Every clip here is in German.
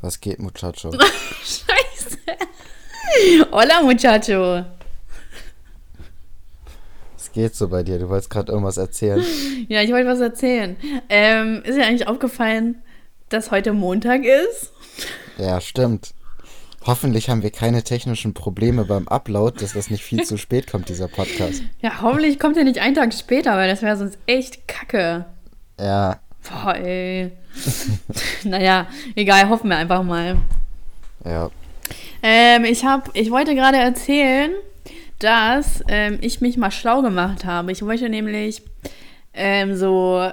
Was geht, Muchacho? Scheiße. Hola, Muchacho. Was geht so bei dir? Du wolltest gerade irgendwas erzählen. Ja, ich wollte was erzählen. Ähm, ist dir eigentlich aufgefallen, dass heute Montag ist? Ja, stimmt. Hoffentlich haben wir keine technischen Probleme beim Upload, dass das nicht viel zu spät kommt, dieser Podcast. Ja, hoffentlich kommt er nicht einen Tag später, weil das wäre sonst echt kacke. Ja. Boah, ey. naja, egal, hoffen wir einfach mal. Ja. Ähm, ich hab, ich wollte gerade erzählen, dass ähm, ich mich mal schlau gemacht habe. Ich wollte nämlich ähm, so,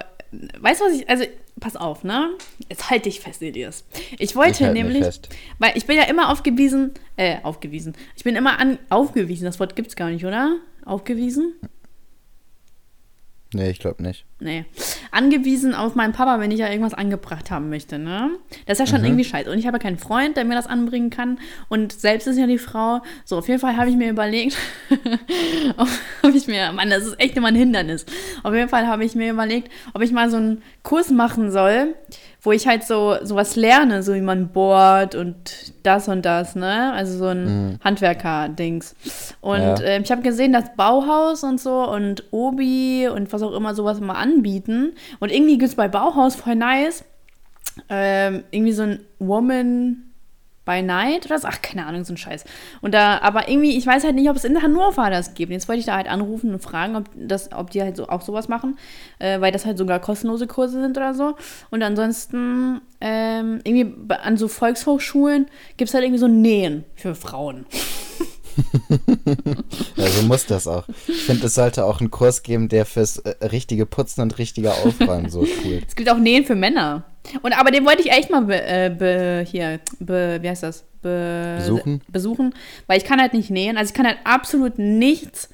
weißt du was ich, also pass auf, ne? Jetzt halte ich fest, Elias. Ich wollte Ich halt nämlich, weil ich bin ja immer aufgewiesen, äh, aufgewiesen. Ich bin immer an, aufgewiesen, das Wort gibt's gar nicht, oder? Aufgewiesen? Nee, ich glaube nicht. Nee. Angewiesen auf meinen Papa, wenn ich ja irgendwas angebracht haben möchte, ne? Das ist ja schon irgendwie scheiße. Und ich habe keinen Freund, der mir das anbringen kann. Und selbst ist ja die Frau. So, auf jeden Fall habe ich mir überlegt, ob, ob ich mir, Mann, das ist echt immer ein Hindernis. Auf jeden Fall habe ich mir überlegt, ob ich mal so einen Kurs machen soll, wo ich halt so sowas lerne, so wie man bohrt und das und das, ne? Also so ein Handwerker-Dings. Und Ja. ähm, ich habe gesehen, dass Bauhaus und so und Obi und was auch immer sowas mal anbieten. Und irgendwie gibt es bei Bauhaus voll nice. Ähm, irgendwie so ein Woman by Night oder so. Ach, keine Ahnung, so ein Scheiß. Und da, aber irgendwie, ich weiß halt nicht, ob es in Hannover das gibt. Jetzt wollte ich da halt anrufen und fragen, ob, das, ob die halt so, auch sowas machen, äh, weil das halt sogar kostenlose Kurse sind oder so. Und ansonsten, ähm, irgendwie an so Volkshochschulen gibt es halt irgendwie so Nähen für Frauen. Ja, so muss das auch. Ich finde, es sollte auch einen Kurs geben, der fürs äh, richtige Putzen und richtige Aufräumen so cool. Es gibt auch Nähen für Männer. Und aber den wollte ich echt mal be, äh, be, hier, be, wie heißt das? Be, Besuchen? Besuchen, weil ich kann halt nicht nähen. Also ich kann halt absolut nichts,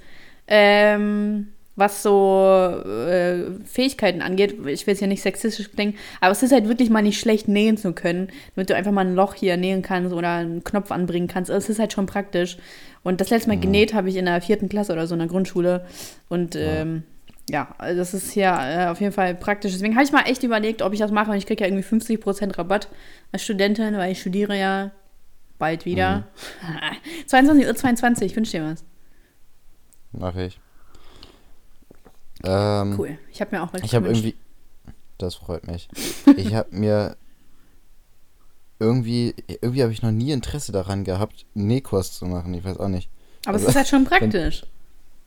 ähm, was so äh, Fähigkeiten angeht. Ich will jetzt ja nicht sexistisch klingen, aber es ist halt wirklich mal nicht schlecht nähen zu können, damit du einfach mal ein Loch hier nähen kannst oder einen Knopf anbringen kannst. Also Es ist halt schon praktisch. Und das letzte Mal genäht habe ich in der vierten Klasse oder so in der Grundschule. Und ähm, ja, also das ist hier äh, auf jeden Fall praktisch. Deswegen habe ich mal echt überlegt, ob ich das mache. Und ich kriege ja irgendwie 50% Rabatt als Studentin, weil ich studiere ja bald wieder. 22.22 Uhr, 22, ich wünsche dir was. Mach ich. Ähm, Cool. Ich habe mir auch was Ich habe irgendwie. Das freut mich. Ich habe mir irgendwie. Irgendwie habe ich noch nie Interesse daran gehabt, einen Nähkurs zu machen. Ich weiß auch nicht. Aber also- es ist halt schon praktisch.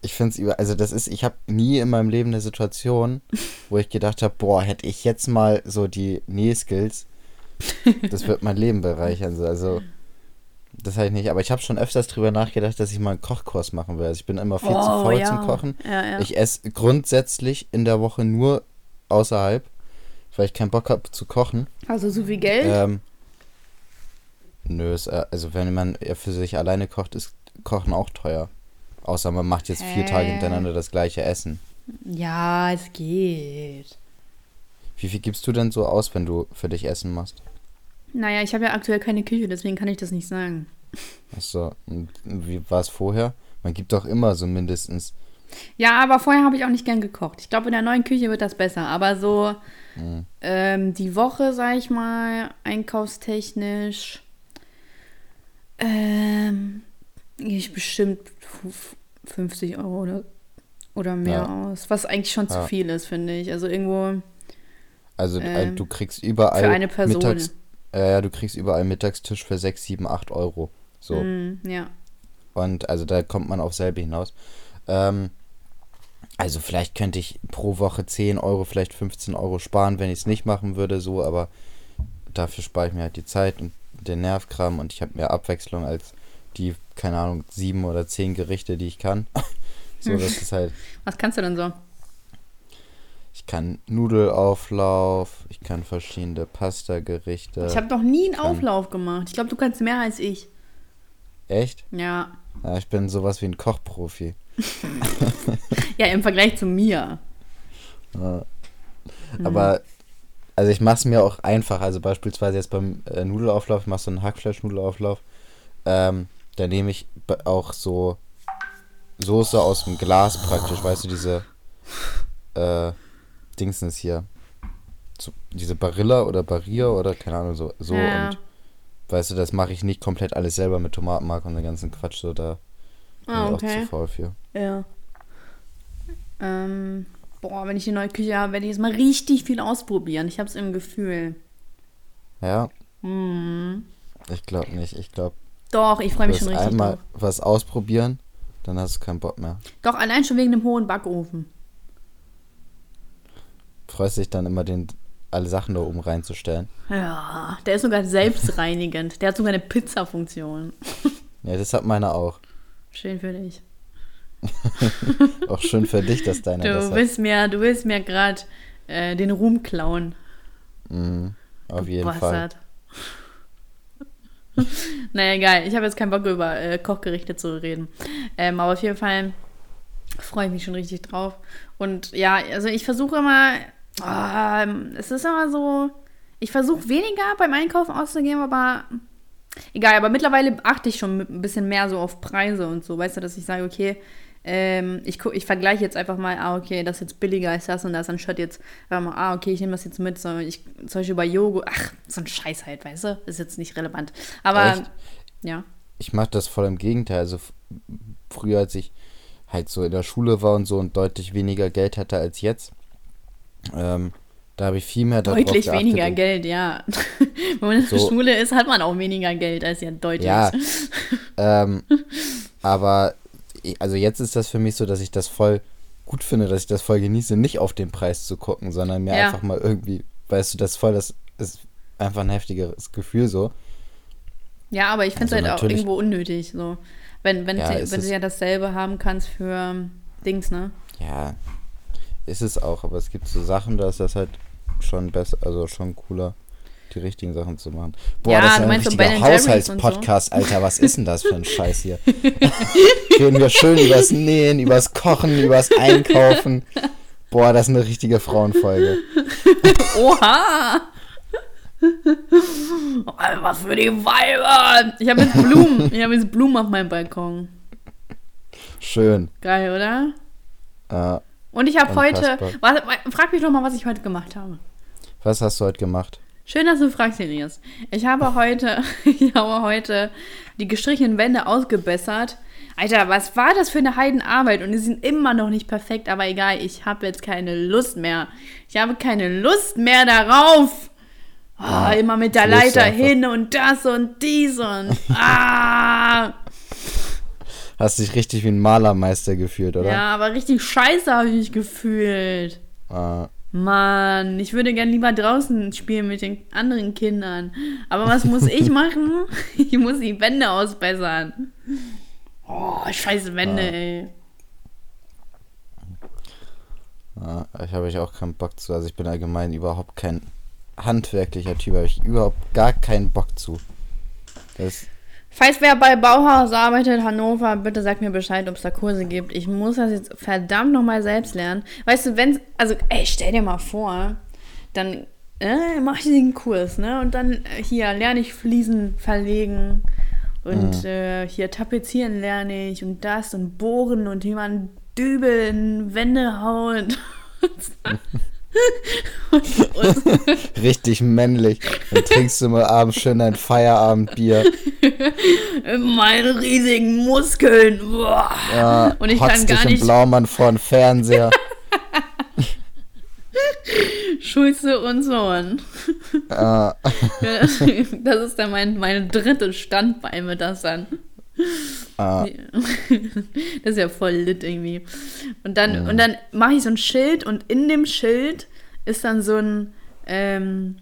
Ich finde es über. Also, das ist. Ich habe nie in meinem Leben eine Situation, wo ich gedacht habe, boah, hätte ich jetzt mal so die Nähskills. Das wird mein Leben bereichern. So. Also. Das habe ich nicht. Aber ich habe schon öfters drüber nachgedacht, dass ich mal einen Kochkurs machen will. Also, ich bin immer viel zu Oh, faul ja. zum Kochen. Ja, ja. Ich esse grundsätzlich in der Woche nur außerhalb, weil ich keinen Bock habe zu kochen. also so viel Geld. Ähm, nö, ist, äh, also wenn man für sich alleine kocht, ist Kochen auch teuer. Außer man macht jetzt vier Tage hintereinander das gleiche Essen. Ja, es geht. Wie viel gibst du denn so aus, wenn du für dich Essen machst? Naja, ich habe ja aktuell keine Küche, deswegen kann ich das nicht sagen. Achso, und wie war es vorher? Man gibt doch immer so mindestens. Ja, aber vorher habe ich auch nicht gern gekocht. Ich glaube, in der neuen Küche wird das besser. Aber so Hm. ähm, die Woche, sag ich mal, einkaufstechnisch, ähm, gehe ich bestimmt f- 50 Euro oder, oder mehr Ja. aus. Was eigentlich schon zu Ja. viel ist, finde ich. Also irgendwo Also äh, Ähm, du kriegst überall für eine Person. mittags. Äh, ja, du kriegst überall Mittagstisch für 6, 7, 8 Euro. So. mm, ja. Und also da kommt man auf selbe hinaus. Ähm, also vielleicht könnte ich pro Woche 10 Euro, vielleicht 15 Euro sparen, wenn ich es nicht machen würde, so, aber dafür spare ich mir halt die Zeit und den Nervkram und ich habe mehr Abwechslung als die, keine Ahnung, sieben oder zehn Gerichte, die ich kann. so, das ist halt, Was kannst du denn so? Ich kann Nudelauflauf, ich kann verschiedene Pasta-Gerichte. Ich habe noch nie einen Auflauf gemacht. Ich glaube, du kannst mehr als ich. Echt? Ja. Ja, ich bin sowas wie ein Kochprofi. Ja, im Vergleich zu mir. Ja. Aber, also ich mache es mir auch einfach. Also beispielsweise jetzt beim äh, Nudelauflauf, ich mache so einen Hackfleisch-Nudelauflauf. Ähm, da nehme ich auch so Soße aus dem Glas praktisch, weißt du, diese äh, Dingsens hier. So, diese Barilla oder Barilla oder keine Ahnung, so, so Ja. und weißt du, das mache ich nicht komplett alles selber mit Tomatenmark und den ganzen Quatsch, so da bin Ah, ich auch okay. zu faul für. Ja. Ähm, boah, wenn ich die neue Küche habe, werde ich jetzt mal richtig viel ausprobieren. Ich habe es im Gefühl. Ja, Hm. ich glaube nicht. Ich glaube, Doch, ich freue mich schon richtig einmal drauf. was ausprobieren, dann hast du keinen Bock mehr. Doch, allein schon wegen dem hohen Backofen. Freust dich dann immer, den, alle Sachen da oben reinzustellen. Ja, der ist sogar selbstreinigend. Der hat sogar eine Pizza-Funktion. Ja, das hat meiner auch. Schön für dich. Auch schön für dich, dass deiner das Du hat. willst mir, du willst mir gerade äh, den Ruhm klauen. Mhm, auf du jeden Fall. Bastard. naja, egal. Ich habe jetzt keinen Bock über äh, Kochgerichte zu reden. Ähm, aber auf jeden Fall freue ich mich schon richtig drauf. Und ja, also ich versuche immer, es ist immer so, ich versuche weniger beim Einkaufen auszugeben, aber egal. Aber mittlerweile achte ich schon ein bisschen mehr so auf Preise und so. Weißt du, dass ich sage, okay, ähm, ich, ich vergleiche jetzt einfach mal, ah, okay, das ist jetzt billiger als das und das, anstatt jetzt, ähm, ah, okay, ich nehme das jetzt mit, so, ich, zum Beispiel bei Joghurt, ach, so ein Scheiß halt, weißt du, ist jetzt nicht relevant. Aber, Echt? ja, Ich mache das voll im Gegenteil. Also früher, als ich halt so in der Schule war und so und deutlich weniger Geld hatte als jetzt, ähm, da habe ich viel mehr darauf deutlich geachtet weniger Geld, ja. Wenn man in der So. Schule ist, hat man auch weniger Geld als ja deutlich. Ja, ähm, aber also jetzt ist das für mich so, dass ich das voll gut finde, dass ich das voll genieße, nicht auf den Preis zu gucken, sondern mir Ja. einfach mal irgendwie, weißt du, das voll, das ist einfach ein heftigeres Gefühl so. Ja, aber ich finde es Also halt auch irgendwo unnötig, so. Wenn, wenn, Ja, du, wenn du ja dasselbe haben kannst für Dings, ne? Ja, ist es auch, aber es gibt so Sachen, da ist das halt schon besser, also schon cooler, die richtigen Sachen zu machen. Boah, Ja, das ist ein so richtiger Haushaltspodcast, Alter, was ist denn das für ein Scheiß hier? Reden wir schön übers Nähen, übers Kochen, übers Einkaufen. Boah, das ist eine richtige Frauenfolge. Oha! Oh, Was für die Weiber! Ich habe jetzt Blumen. Ich habe jetzt Blumen auf meinem Balkon. Schön. Geil, oder? Äh, Und ich habe heute. Warte, frag mich doch mal, was ich heute gemacht habe. was hast du heute gemacht? Schön, dass du fragst, Elias. Ich habe heute, ich habe heute die gestrichenen Wände ausgebessert. Alter, was war das für eine Heidenarbeit? Und die sind immer noch nicht perfekt, aber egal, ich habe jetzt keine Lust mehr. Ich habe keine Lust mehr darauf. Ah, immer mit der Leiter einfach. hin und das und dies und ah. Hast dich richtig wie ein Malermeister gefühlt, oder? Ja, aber richtig scheiße habe ich mich gefühlt. Äh, Mann, ich würde gern lieber draußen spielen mit den anderen Kindern. Aber was muss ich machen? Ich muss die Wände ausbessern. Oh, scheiße Wände, ey. ja, ich habe ich auch keinen Bock zu. Also ich bin allgemein überhaupt kein handwerklicher Typ. Habe ich überhaupt gar keinen Bock zu. Das, Falls wer bei Bauhaus arbeitet, Hannover, bitte sag mir Bescheid, ob es da Kurse gibt. Ich muss das jetzt verdammt nochmal selbst lernen. Weißt du, wenn also, ey, stell dir mal vor, dann äh, mache ich den Kurs, ne? Und dann äh, hier lerne ich Fliesen verlegen und äh, hier tapezieren lerne ich und das und bohren und wie man Dübel in Wände haut. und, und, richtig männlich. Dann trinkst du mal abends schön dein Feierabendbier. meine riesigen Muskeln. Boah. Ja, Und ich kann gar dich im nicht- Blaumann vor den Fernseher. Schulze und Sohn. äh, Das ist dann mein, meine dritte Standbein mit das dann. Äh, Das ist ja voll lit irgendwie. Und dann, und dann mache ich so ein Schild und in dem Schild ist dann so ein, ähm,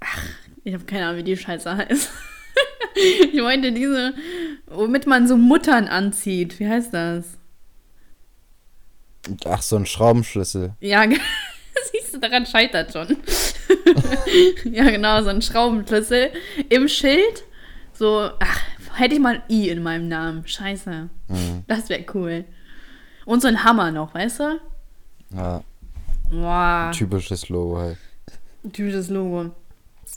ach, ich habe keine Ahnung, wie die Scheiße heißt. Ich meinte diese, womit man so Muttern anzieht. Wie heißt das? ach, so ein Schraubenschlüssel. Ja, siehst du, daran scheitert schon. ja, genau, so ein Schraubenschlüssel im Schild. So, ach, hätte ich mal ein I in meinem Namen. Scheiße. Das wäre cool. Und so ein Hammer noch, weißt du? Ja, Boah, typisches Logo halt. typisches Logo.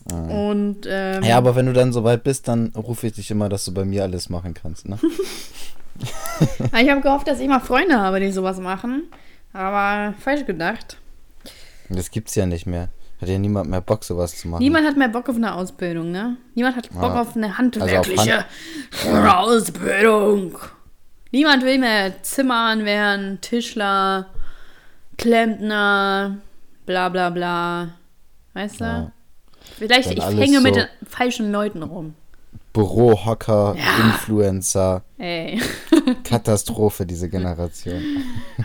Und, ähm, Ja, aber wenn du dann soweit bist, dann rufe ich dich immer, dass du bei mir alles machen kannst, ne? ich habe gehofft, dass ich mal Freunde habe, die sowas machen. Aber falsch gedacht. Das gibt's ja nicht mehr. Hat ja niemand mehr Bock, sowas zu machen. Niemand hat mehr Bock auf eine Ausbildung, ne? Niemand hat Bock Ja. auf eine Also handwerkliche Ausbildung. Niemand will mehr Zimmermann werden, Tischler, Klempner, bla bla bla. Weißt du? Ja. Vielleicht, Wenn ich hänge mit so- den falschen Leuten rum. Bürohocker, Ja. Influencer, Ey. Katastrophe, diese Generation.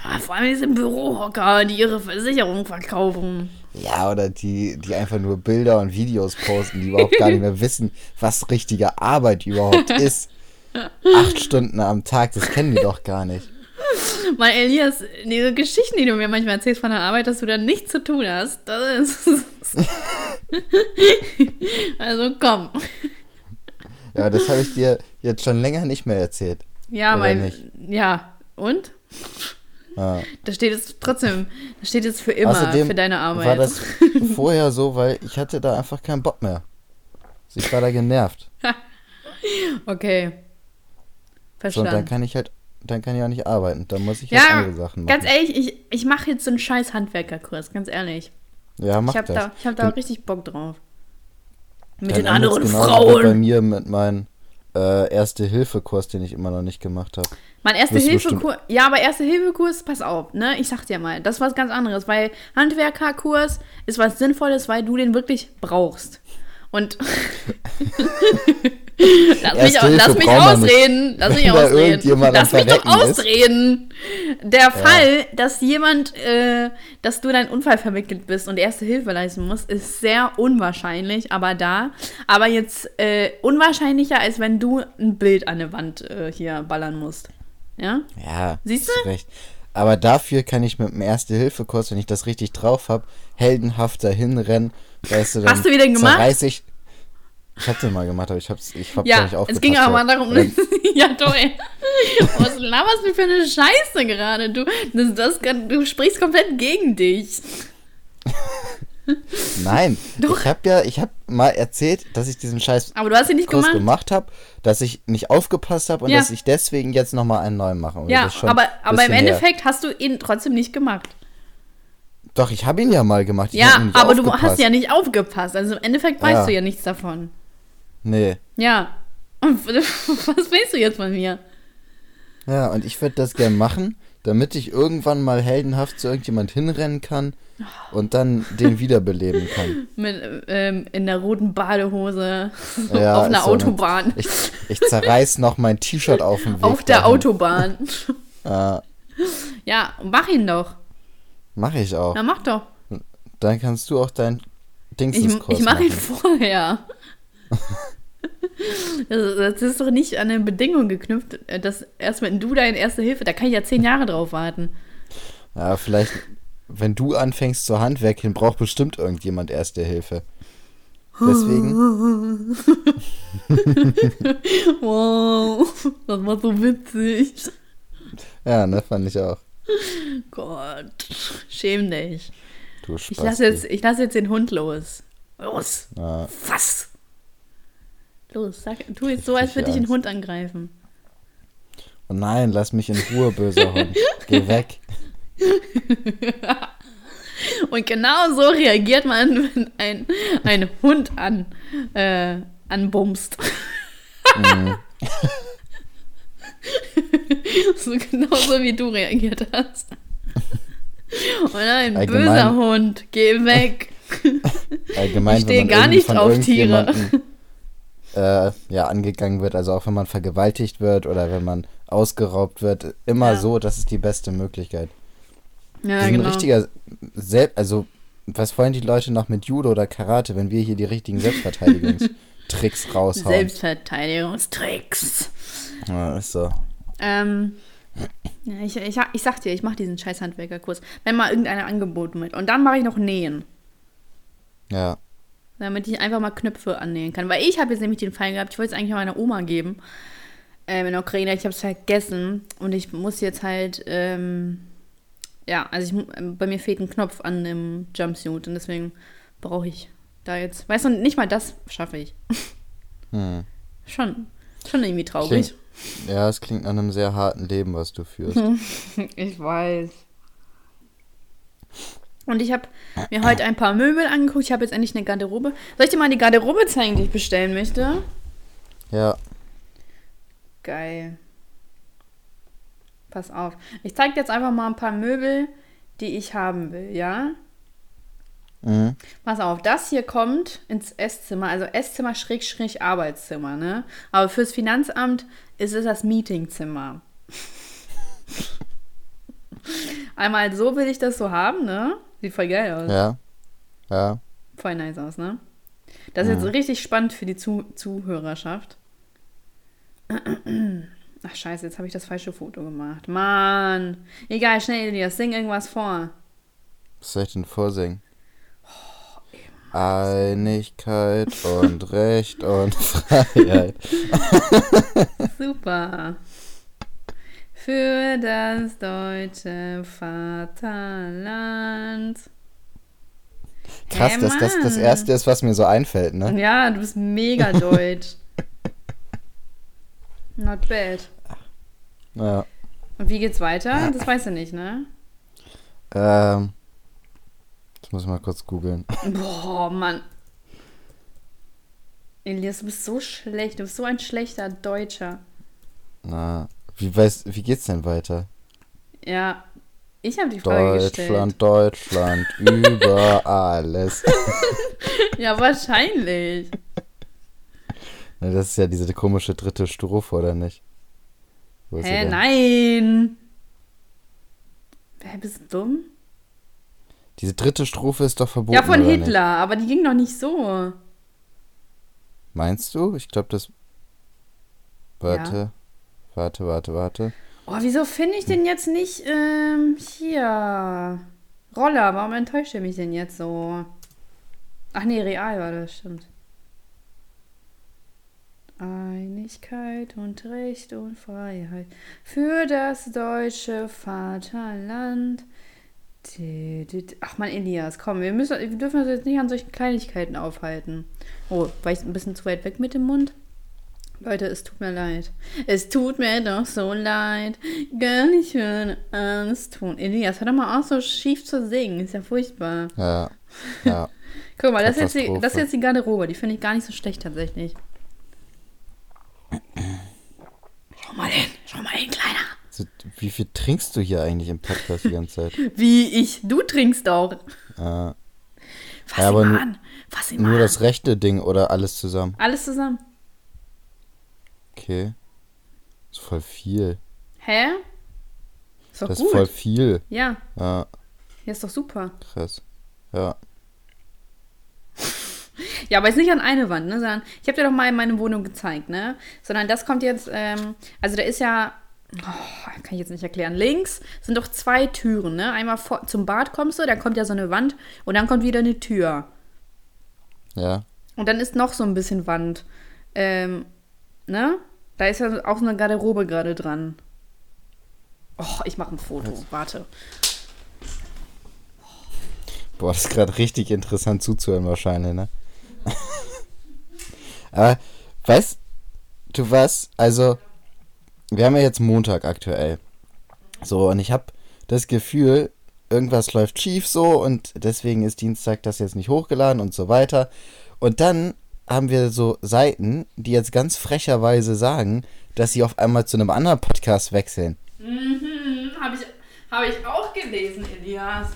Ah, Vor allem diese Bürohocker, die ihre Versicherung verkaufen. Ja, oder die, die einfach nur Bilder und Videos posten, die überhaupt gar nicht mehr wissen, was richtige Arbeit überhaupt ist. Acht Stunden am Tag, das kennen die doch gar nicht. Mein Elias, diese Geschichten, die du mir manchmal erzählst von der Arbeit, dass du da nichts zu tun hast, das ist. also komm. Ja, das habe ich dir jetzt schon länger nicht mehr erzählt. Ja, mein. Ja, und? Ja. Da steht jetzt trotzdem, da steht jetzt für immer Außerdem für deine Arbeit. war das vorher so, weil ich hatte da einfach keinen Bock mehr. Ich war da genervt. okay. So, Verstanden. dann kann ich halt, dann kann ich auch nicht arbeiten. Dann muss ich ja, halt andere Sachen machen. ganz ehrlich, ich, ich mache jetzt so einen scheiß Handwerkerkurs, ganz ehrlich. ja, mach Ich habe das. da, ich hab da richtig Bock drauf. Mit Dann den anderen wie bei Frauen. mir mit meinem äh, Erste-Hilfe-Kurs, den ich immer noch nicht gemacht habe. Mein Erste-Hilfe-Kurs, ja, aber Erste-Hilfe-Kurs, pass auf, ne? Ich sag dir mal, das ist was ganz anderes, weil Handwerkerkurs ist was Sinnvolles, weil du den wirklich brauchst. Und lass, mich, Erste lass mich nicht. ausreden. Lass mich ausreden. Lass mich doch ist. ausreden. Der Fall, dass jemand, äh, dass du deinen Unfall verwickelt bist und Erste Hilfe leisten musst, ist sehr unwahrscheinlich, aber da. Aber jetzt äh, unwahrscheinlicher, als wenn du ein Bild an der Wand äh, hier ballern musst. Ja? Ja, Siehst hast recht. Aber dafür kann ich mit dem Erste-Hilfe-Kurs, wenn ich das richtig drauf habe, heldenhaft dahin rennen. Weißt du, Hast du wieder gemacht? Ich, ich hab den mal gemacht, aber ich hab's, ich hab da Ja, nicht aufgepasst. es ging aber mal darum, ja toll. Was laberst du für eine Scheiße gerade? Du, das, das, du sprichst komplett gegen dich. Nein, Doch. ich habe ja, ich habe mal erzählt, dass ich diesen scheiß Aber du hast ihn nicht Kurs gemacht. gemacht habe, dass ich nicht aufgepasst habe und Ja. dass ich deswegen jetzt nochmal einen neuen mache. Und Ja, aber, aber im bisschen her. Endeffekt hast du ihn trotzdem nicht gemacht. Doch, ich habe ihn ja mal gemacht. Ich Ja, aber du aufgepasst. hast ja nicht aufgepasst. Also im Endeffekt weißt Ja. du ja nichts davon. Nee. Ja. Und was willst du jetzt von mir? Ja, und ich würde das gern machen, damit ich irgendwann mal heldenhaft zu irgendjemand hinrennen kann und dann den wiederbeleben kann. Mit, ähm, in der roten Badehose Ja, auf einer so, ne? Autobahn. Ich, ich zerreiß noch mein T-Shirt auf dem Weg. auf der dahin. Autobahn. Ja, ja, mach ihn doch. mach ich auch. Na, mach doch. Dann kannst du auch dein Ich, Dingsenskurs ich mache ihn machen. vorher. Das, ist doch nicht an eine Bedingung geknüpft, äh, dass erst wenn du deine erste Hilfe, da kann ich ja zehn Jahre drauf warten. Ja, vielleicht, wenn du anfängst zu handwerkeln, braucht bestimmt irgendjemand Erste Hilfe. Deswegen, Wow, das war so witzig. ja, ne, fand ich auch. Gott, schäm dich. Du Ich Spasti. lasse jetzt, ich lass jetzt den Hund los. Los, Ja, was? Los, sag, tu jetzt so, als würde ich den Hund angreifen. oh nein, lass mich in Ruhe, böser Hund. Geh weg. Und genau so reagiert man, wenn ein, ein Hund an, äh, anbumst. Mhm. so genauso wie du reagiert hast. Und ein Allgemein- böser Hund, geh weg. Allgemein, Ich stehe gar nicht auf Tiere. Äh, ja, angegangen wird, also auch wenn man vergewaltigt wird oder wenn man ausgeraubt wird, immer Ja. so, das ist die beste Möglichkeit. Ja, sind genau. ein richtiger, Sel also, was wollen die Leute noch mit Judo oder Karate, wenn wir hier die richtigen Selbstverteidigungstricks raushauen? Selbstverteidigungstricks. Ja, ist so. Ähm, ich, ich, ich sag dir, ich mache diesen scheiß Handwerkerkurs. Wenn mal irgendeiner angeboten wird. Und dann mache ich noch Nähen. Ja. Damit ich einfach mal Knöpfe annähen kann. Weil ich habe jetzt nämlich den Fall gehabt, ich wollte es eigentlich meiner Oma geben. Ähm, in der Ukraine, ich habe es vergessen. Und ich muss jetzt halt, ähm, ja, also ich, bei mir fehlt ein Knopf an dem Jumpsuit. Und deswegen brauche ich da jetzt, weißt du, nicht mal das schaffe ich. Hm. Schon, schon irgendwie traurig. Ja, es klingt nach einem sehr harten Leben, was du führst. Ich weiß. Und ich habe mir heute ein paar Möbel angeguckt. Ich habe jetzt endlich eine Garderobe. Soll ich dir mal die Garderobe zeigen, die ich bestellen möchte? Ja. Geil. Pass auf. Ich zeige dir jetzt einfach mal ein paar Möbel, die ich haben will, ja? Mhm. Pass auf, das hier kommt ins Esszimmer, also Esszimmer Schrägstrich Arbeitszimmer, ne? Aber fürs Finanzamt ist es das Meetingzimmer. Einmal so will ich das so haben, ne? Sieht voll geil aus. Ja. Ja. Voll nice aus, ne? Das ist jetzt richtig spannend für die Zu Zuhörerschaft. Ach scheiße, jetzt habe ich das falsche Foto gemacht. Mann. Egal, schnell, Elias, sing irgendwas vor. Was soll ich denn vorsingen? Einigkeit und Recht und Freiheit. Super. Für das deutsche Vaterland. Krass, Hey, dass das das. Erste ist, was mir so einfällt, ne? Ja, du bist mega deutsch. Not bad. Ja. Und wie geht's weiter? Das weißt du nicht, ne? Ähm. Ich muss mal kurz googeln. Boah, Mann. Elias, du bist so schlecht. Du bist so ein schlechter Deutscher. Na, wie, weißt, wie geht's denn weiter? Ja, ich habe die Frage Deutschland, Deutschland, über alles. gestellt. Ja, wahrscheinlich. Na, das ist ja diese komische dritte Strophe, oder nicht? Wo Hä, denn? nein. Hä, bist du dumm? Diese dritte Strophe ist doch verboten. Ja, von Hitler, aber die ging doch nicht so. Nicht? Meinst du? Ich glaube, das. Warte. Warte, warte, warte. Oh, wieso finde ich den jetzt nicht, ähm, hier? Roller, warum enttäuscht er mich denn jetzt so? Ach nee, real war das, stimmt. Einigkeit und Recht und Freiheit für das deutsche Vaterland. Ach man, Elias, komm, wir, müssen, wir dürfen uns jetzt nicht an solchen Kleinigkeiten aufhalten. Oh, war ich ein bisschen zu weit weg mit dem Mund? Leute, es tut mir leid. Es tut mir doch so leid. Gönn, ich würde alles tun. Elias, hör doch mal auf, so schief zu singen. Ist ja furchtbar. Ja. Ja. Guck mal, das ist, jetzt die, das ist jetzt die Garderobe. Die finde ich gar nicht so schlecht tatsächlich. Schau mal hin, schau mal hin, Kleiner. So, wie viel trinkst du hier eigentlich im Podcast die ganze Zeit? Wie ich, du trinkst auch. Äh, Fass Ja, ihn aber mal an. Fass ihn mal nur an. das rechte Ding oder alles zusammen? Alles zusammen. Okay. ist voll viel. Hä? Ist doch Das gut. ist voll viel. Ja, Ja, ja, ist doch super. krass. Ja. Ja, aber jetzt nicht an eine Wand, ne? Sondern ich habe dir doch mal meine Wohnung gezeigt, ne? Sondern das kommt jetzt, ähm, also da ist ja, oh, kann ich jetzt nicht erklären. Links sind doch zwei Türen, ne? Einmal vor, zum Bad kommst du, dann kommt ja so eine Wand und dann kommt wieder eine Tür. Ja. Und dann ist noch so ein bisschen Wand. Ähm, ne? Da ist ja auch so eine Garderobe gerade dran. Oh, ich mache ein Foto. Warte. Boah, das ist gerade richtig interessant zuzuhören wahrscheinlich, ne? Aber, weißt du was? Also, wir haben ja jetzt Montag aktuell. So, und ich habe das Gefühl, irgendwas läuft schief so und deswegen ist Dienstag das jetzt nicht hochgeladen und so weiter. Und dann haben wir so Seiten, die jetzt ganz frecherweise sagen, dass sie auf einmal zu einem anderen Podcast wechseln. Mhm, habe ich, hab ich auch gelesen, Elias.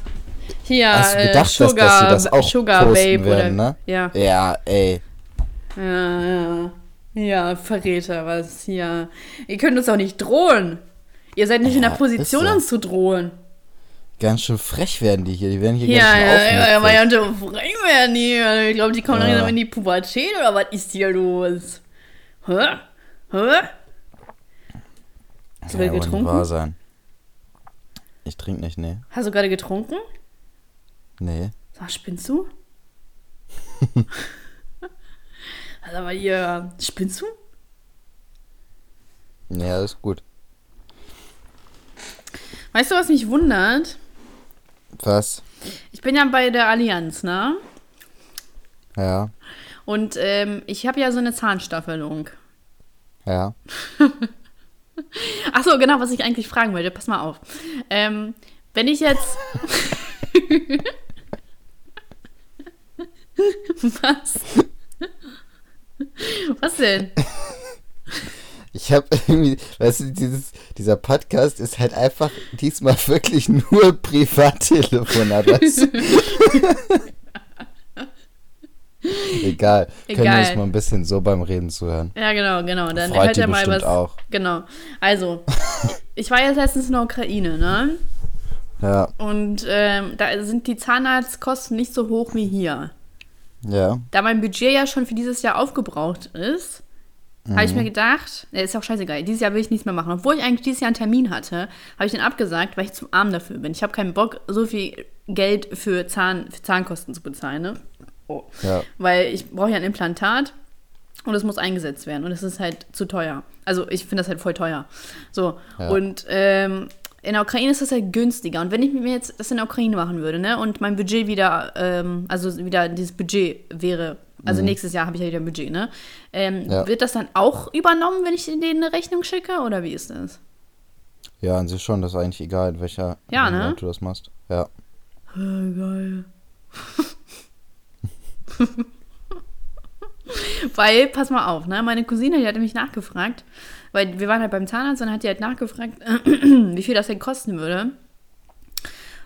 Hier, Hast du äh, gedacht, dass, Sugar, dass sie das auch Sugar posten Babe werden, oder. ne? Ja. Ja, ey. Ja, ja. Ja, Verräter, was hier. Ihr könnt uns auch nicht drohen. Ihr seid nicht in Ja, der Position, so. uns zu drohen. Ganz schön frech werden die hier. Die werden hier Ja, ganz schön ja, ja, ja, aufmüpfig. ja, ja, frei werden die. Ich glaube, die kommen Ja. langsam in die Pubertät oder was ist hier los? Hä? Hä? Hast du Ja, gerade getrunken? wahr sein. Ich trinke nicht, nee. Hast du gerade getrunken? Nee. Sag, spinnst du? also aber hier, spinnst du? Ja, ist gut. Weißt du, was mich wundert? Was? Ich bin ja bei der Allianz, ne? Ja, Und ähm, ich habe ja so eine Zahnstaffelung. ja. Ach so, genau, was ich eigentlich fragen wollte. Pass mal auf. Ähm, wenn ich jetzt. Was? Was denn? Ich habe irgendwie, weißt du, dieses, dieser Podcast ist halt einfach diesmal wirklich nur Privattelefonat, weißt du? Egal. Können wir Egal. uns mal ein bisschen so beim Reden zuhören. Ja, genau, genau. Dann Freut hört er mal was. auch. Genau. Also, ich war jetzt letztens in der Ukraine, ne? Ja, Und ähm, da sind die Zahnarztkosten nicht so hoch wie hier. ja. Da mein Budget ja schon für dieses Jahr aufgebraucht ist, habe ich mir gedacht, äh, ist auch scheißegal, dieses Jahr will ich nichts mehr machen. Obwohl ich eigentlich dieses Jahr einen Termin hatte, habe ich den abgesagt, weil ich zu arm dafür bin. Ich habe keinen Bock, so viel Geld für, Zahn, für Zahnkosten zu bezahlen, ne? Oh. Ja. Weil ich brauche ja ein Implantat und es muss eingesetzt werden und es ist halt zu teuer. Also ich finde das halt voll teuer. So, Ja. und ähm, in der Ukraine ist das halt günstiger. Und wenn ich mir jetzt das in der Ukraine machen würde, ne, und mein Budget wieder, ähm, also wieder dieses Budget wäre, also nächstes Jahr habe ich ja wieder ein Budget, ne? Ähm, Mhm. Ja. Wird das dann auch übernommen, wenn ich denen eine Rechnung schicke, oder wie ist das? Ja, an sich schon, das ist eigentlich egal, in welcher Ja, in ne? Du das machst. Ja. Geil. Weil, pass mal auf, ne? Meine Cousine, die hatte mich nachgefragt, weil wir waren halt beim Zahnarzt und dann hat die halt nachgefragt, wie viel das denn kosten würde.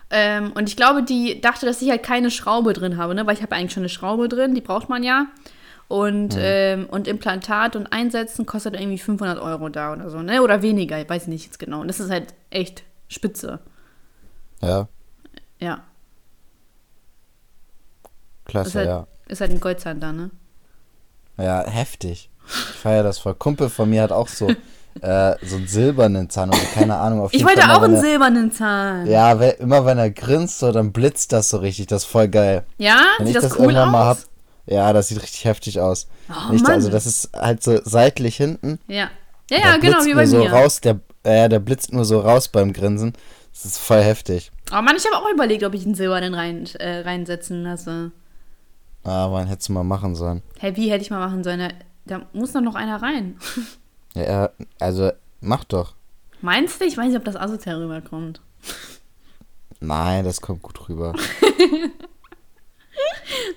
Ähm, und ich glaube, die dachte, dass ich halt keine Schraube drin habe, ne? Weil ich habe eigentlich schon eine Schraube drin, die braucht man ja. Und, ähm, und Implantat und Einsetzen kostet irgendwie 500 Euro da oder so, ne? Oder weniger, ich weiß nicht jetzt genau. Und das ist halt echt spitze. Ja, Ja. klasse, Ist halt, ja. ist halt ein Goldzahn da, ne? Ja, heftig. Ich feiere das voll. Kumpel von mir hat auch so, äh, so einen silbernen Zahn oder keine Ahnung. Auf Ich wollte Fall auch einen er- silbernen Zahn. Ja, wenn, immer wenn er grinst, so, dann blitzt das so richtig. Das ist voll geil. Ja? Wenn Sieht ich das, cool irgendwann aus? mal hab, ja, das sieht richtig heftig aus. Oh, Nicht, also das ist halt so seitlich hinten. ja. Ja, ja, genau, wie bei so mir. raus, der, äh, der blitzt nur so raus beim Grinsen. Das ist voll heftig. Oh Mann, ich habe auch überlegt, ob ich einen silbernen rein, äh, reinsetzen lasse. Ah, man hätte es mal machen sollen. Hey, wie hätte ich mal machen sollen? Da, da muss doch noch einer rein. Ja, er- also mach doch. Meinst du? Ich weiß nicht, ob das asozial rüberkommt. Nein, das kommt gut rüber.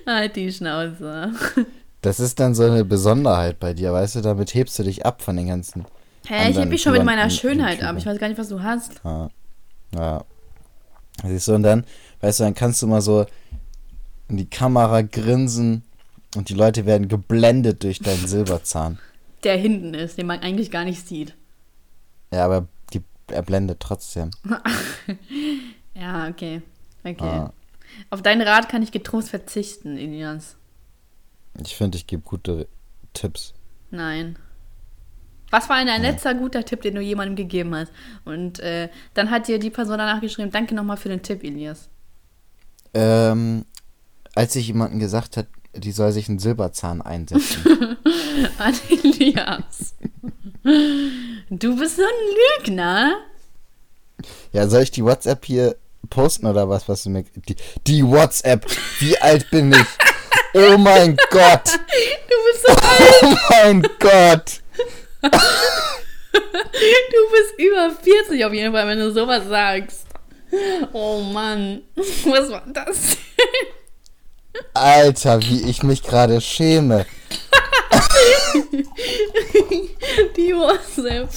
Halt die Schnauze. Das ist dann so eine Besonderheit bei dir, weißt du? Damit hebst du dich ab von den ganzen. Hä, ich heb mich schon mit meiner Schönheit ab. Ich weiß gar nicht, was du hast. Ja. ja. Siehst du, und dann, weißt du, dann kannst du mal so in die Kamera grinsen und die Leute werden geblendet durch deinen Silberzahn. Der hinten ist, den man eigentlich gar nicht sieht. Ja, aber die, er blendet trotzdem. Ja, okay. Okay. Ja. Auf deinen Rat kann ich getrost verzichten, Elias. Ich finde, ich gebe gute Tipps. Nein. Was war denn dein letzter guter Tipp, den du jemandem gegeben hast? Und äh, dann hat dir die Person danach geschrieben, danke nochmal für den Tipp, Elias. Ähm, als ich jemandem gesagt hat, die soll sich einen Silberzahn einsetzen. An Elias. Du bist so ein Lügner. ja, soll ich die WhatsApp hier posten oder was, was du mir. Die, die WhatsApp! Wie alt bin ich? Oh mein Gott! Du bist so alt. Oh mein Gott! Du bist über 40 auf jeden Fall, wenn du sowas sagst. Oh Mann. Was war das? Alter, wie ich mich gerade schäme. Die WhatsApp.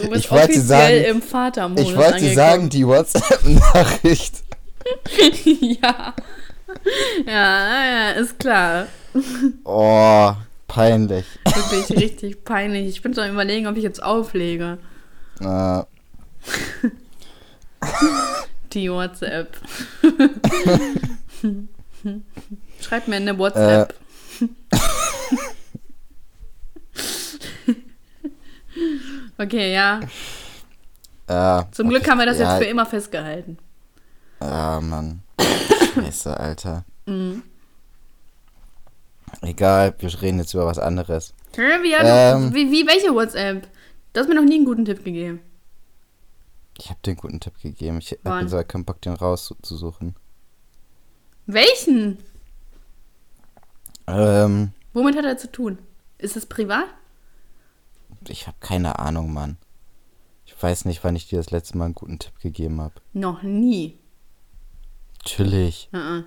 Du bist Ich wollte offiziell sagen- im Vatermodus Ich wollte angekommen. sagen, die WhatsApp-Nachricht. ja. Ja, ja, ist klar. Oh, peinlich. Wirklich richtig peinlich. Ich bin schon am überlegen, ob ich jetzt auflege. Äh, Die WhatsApp. Schreib mir eine WhatsApp. Okay, ja. ja, Zum Glück haben wir das ja, jetzt für immer festgehalten. Ah, Mann. Scheiße, Alter. Mhm. Egal, wir reden jetzt über was anderes. Wie, Ähm. wie, wie, welche WhatsApp? Du hast mir noch nie einen guten Tipp gegeben. Ich habe dir einen guten Tipp gegeben. Ich habe gesagt, keinen Bock, den rauszusuchen. Welchen? Ähm. Womit hat er zu tun? Ist es privat? Ich habe keine Ahnung, Mann. Ich weiß nicht, wann ich dir das letzte Mal einen guten Tipp gegeben habe. Noch nie. Natürlich. Uh -uh.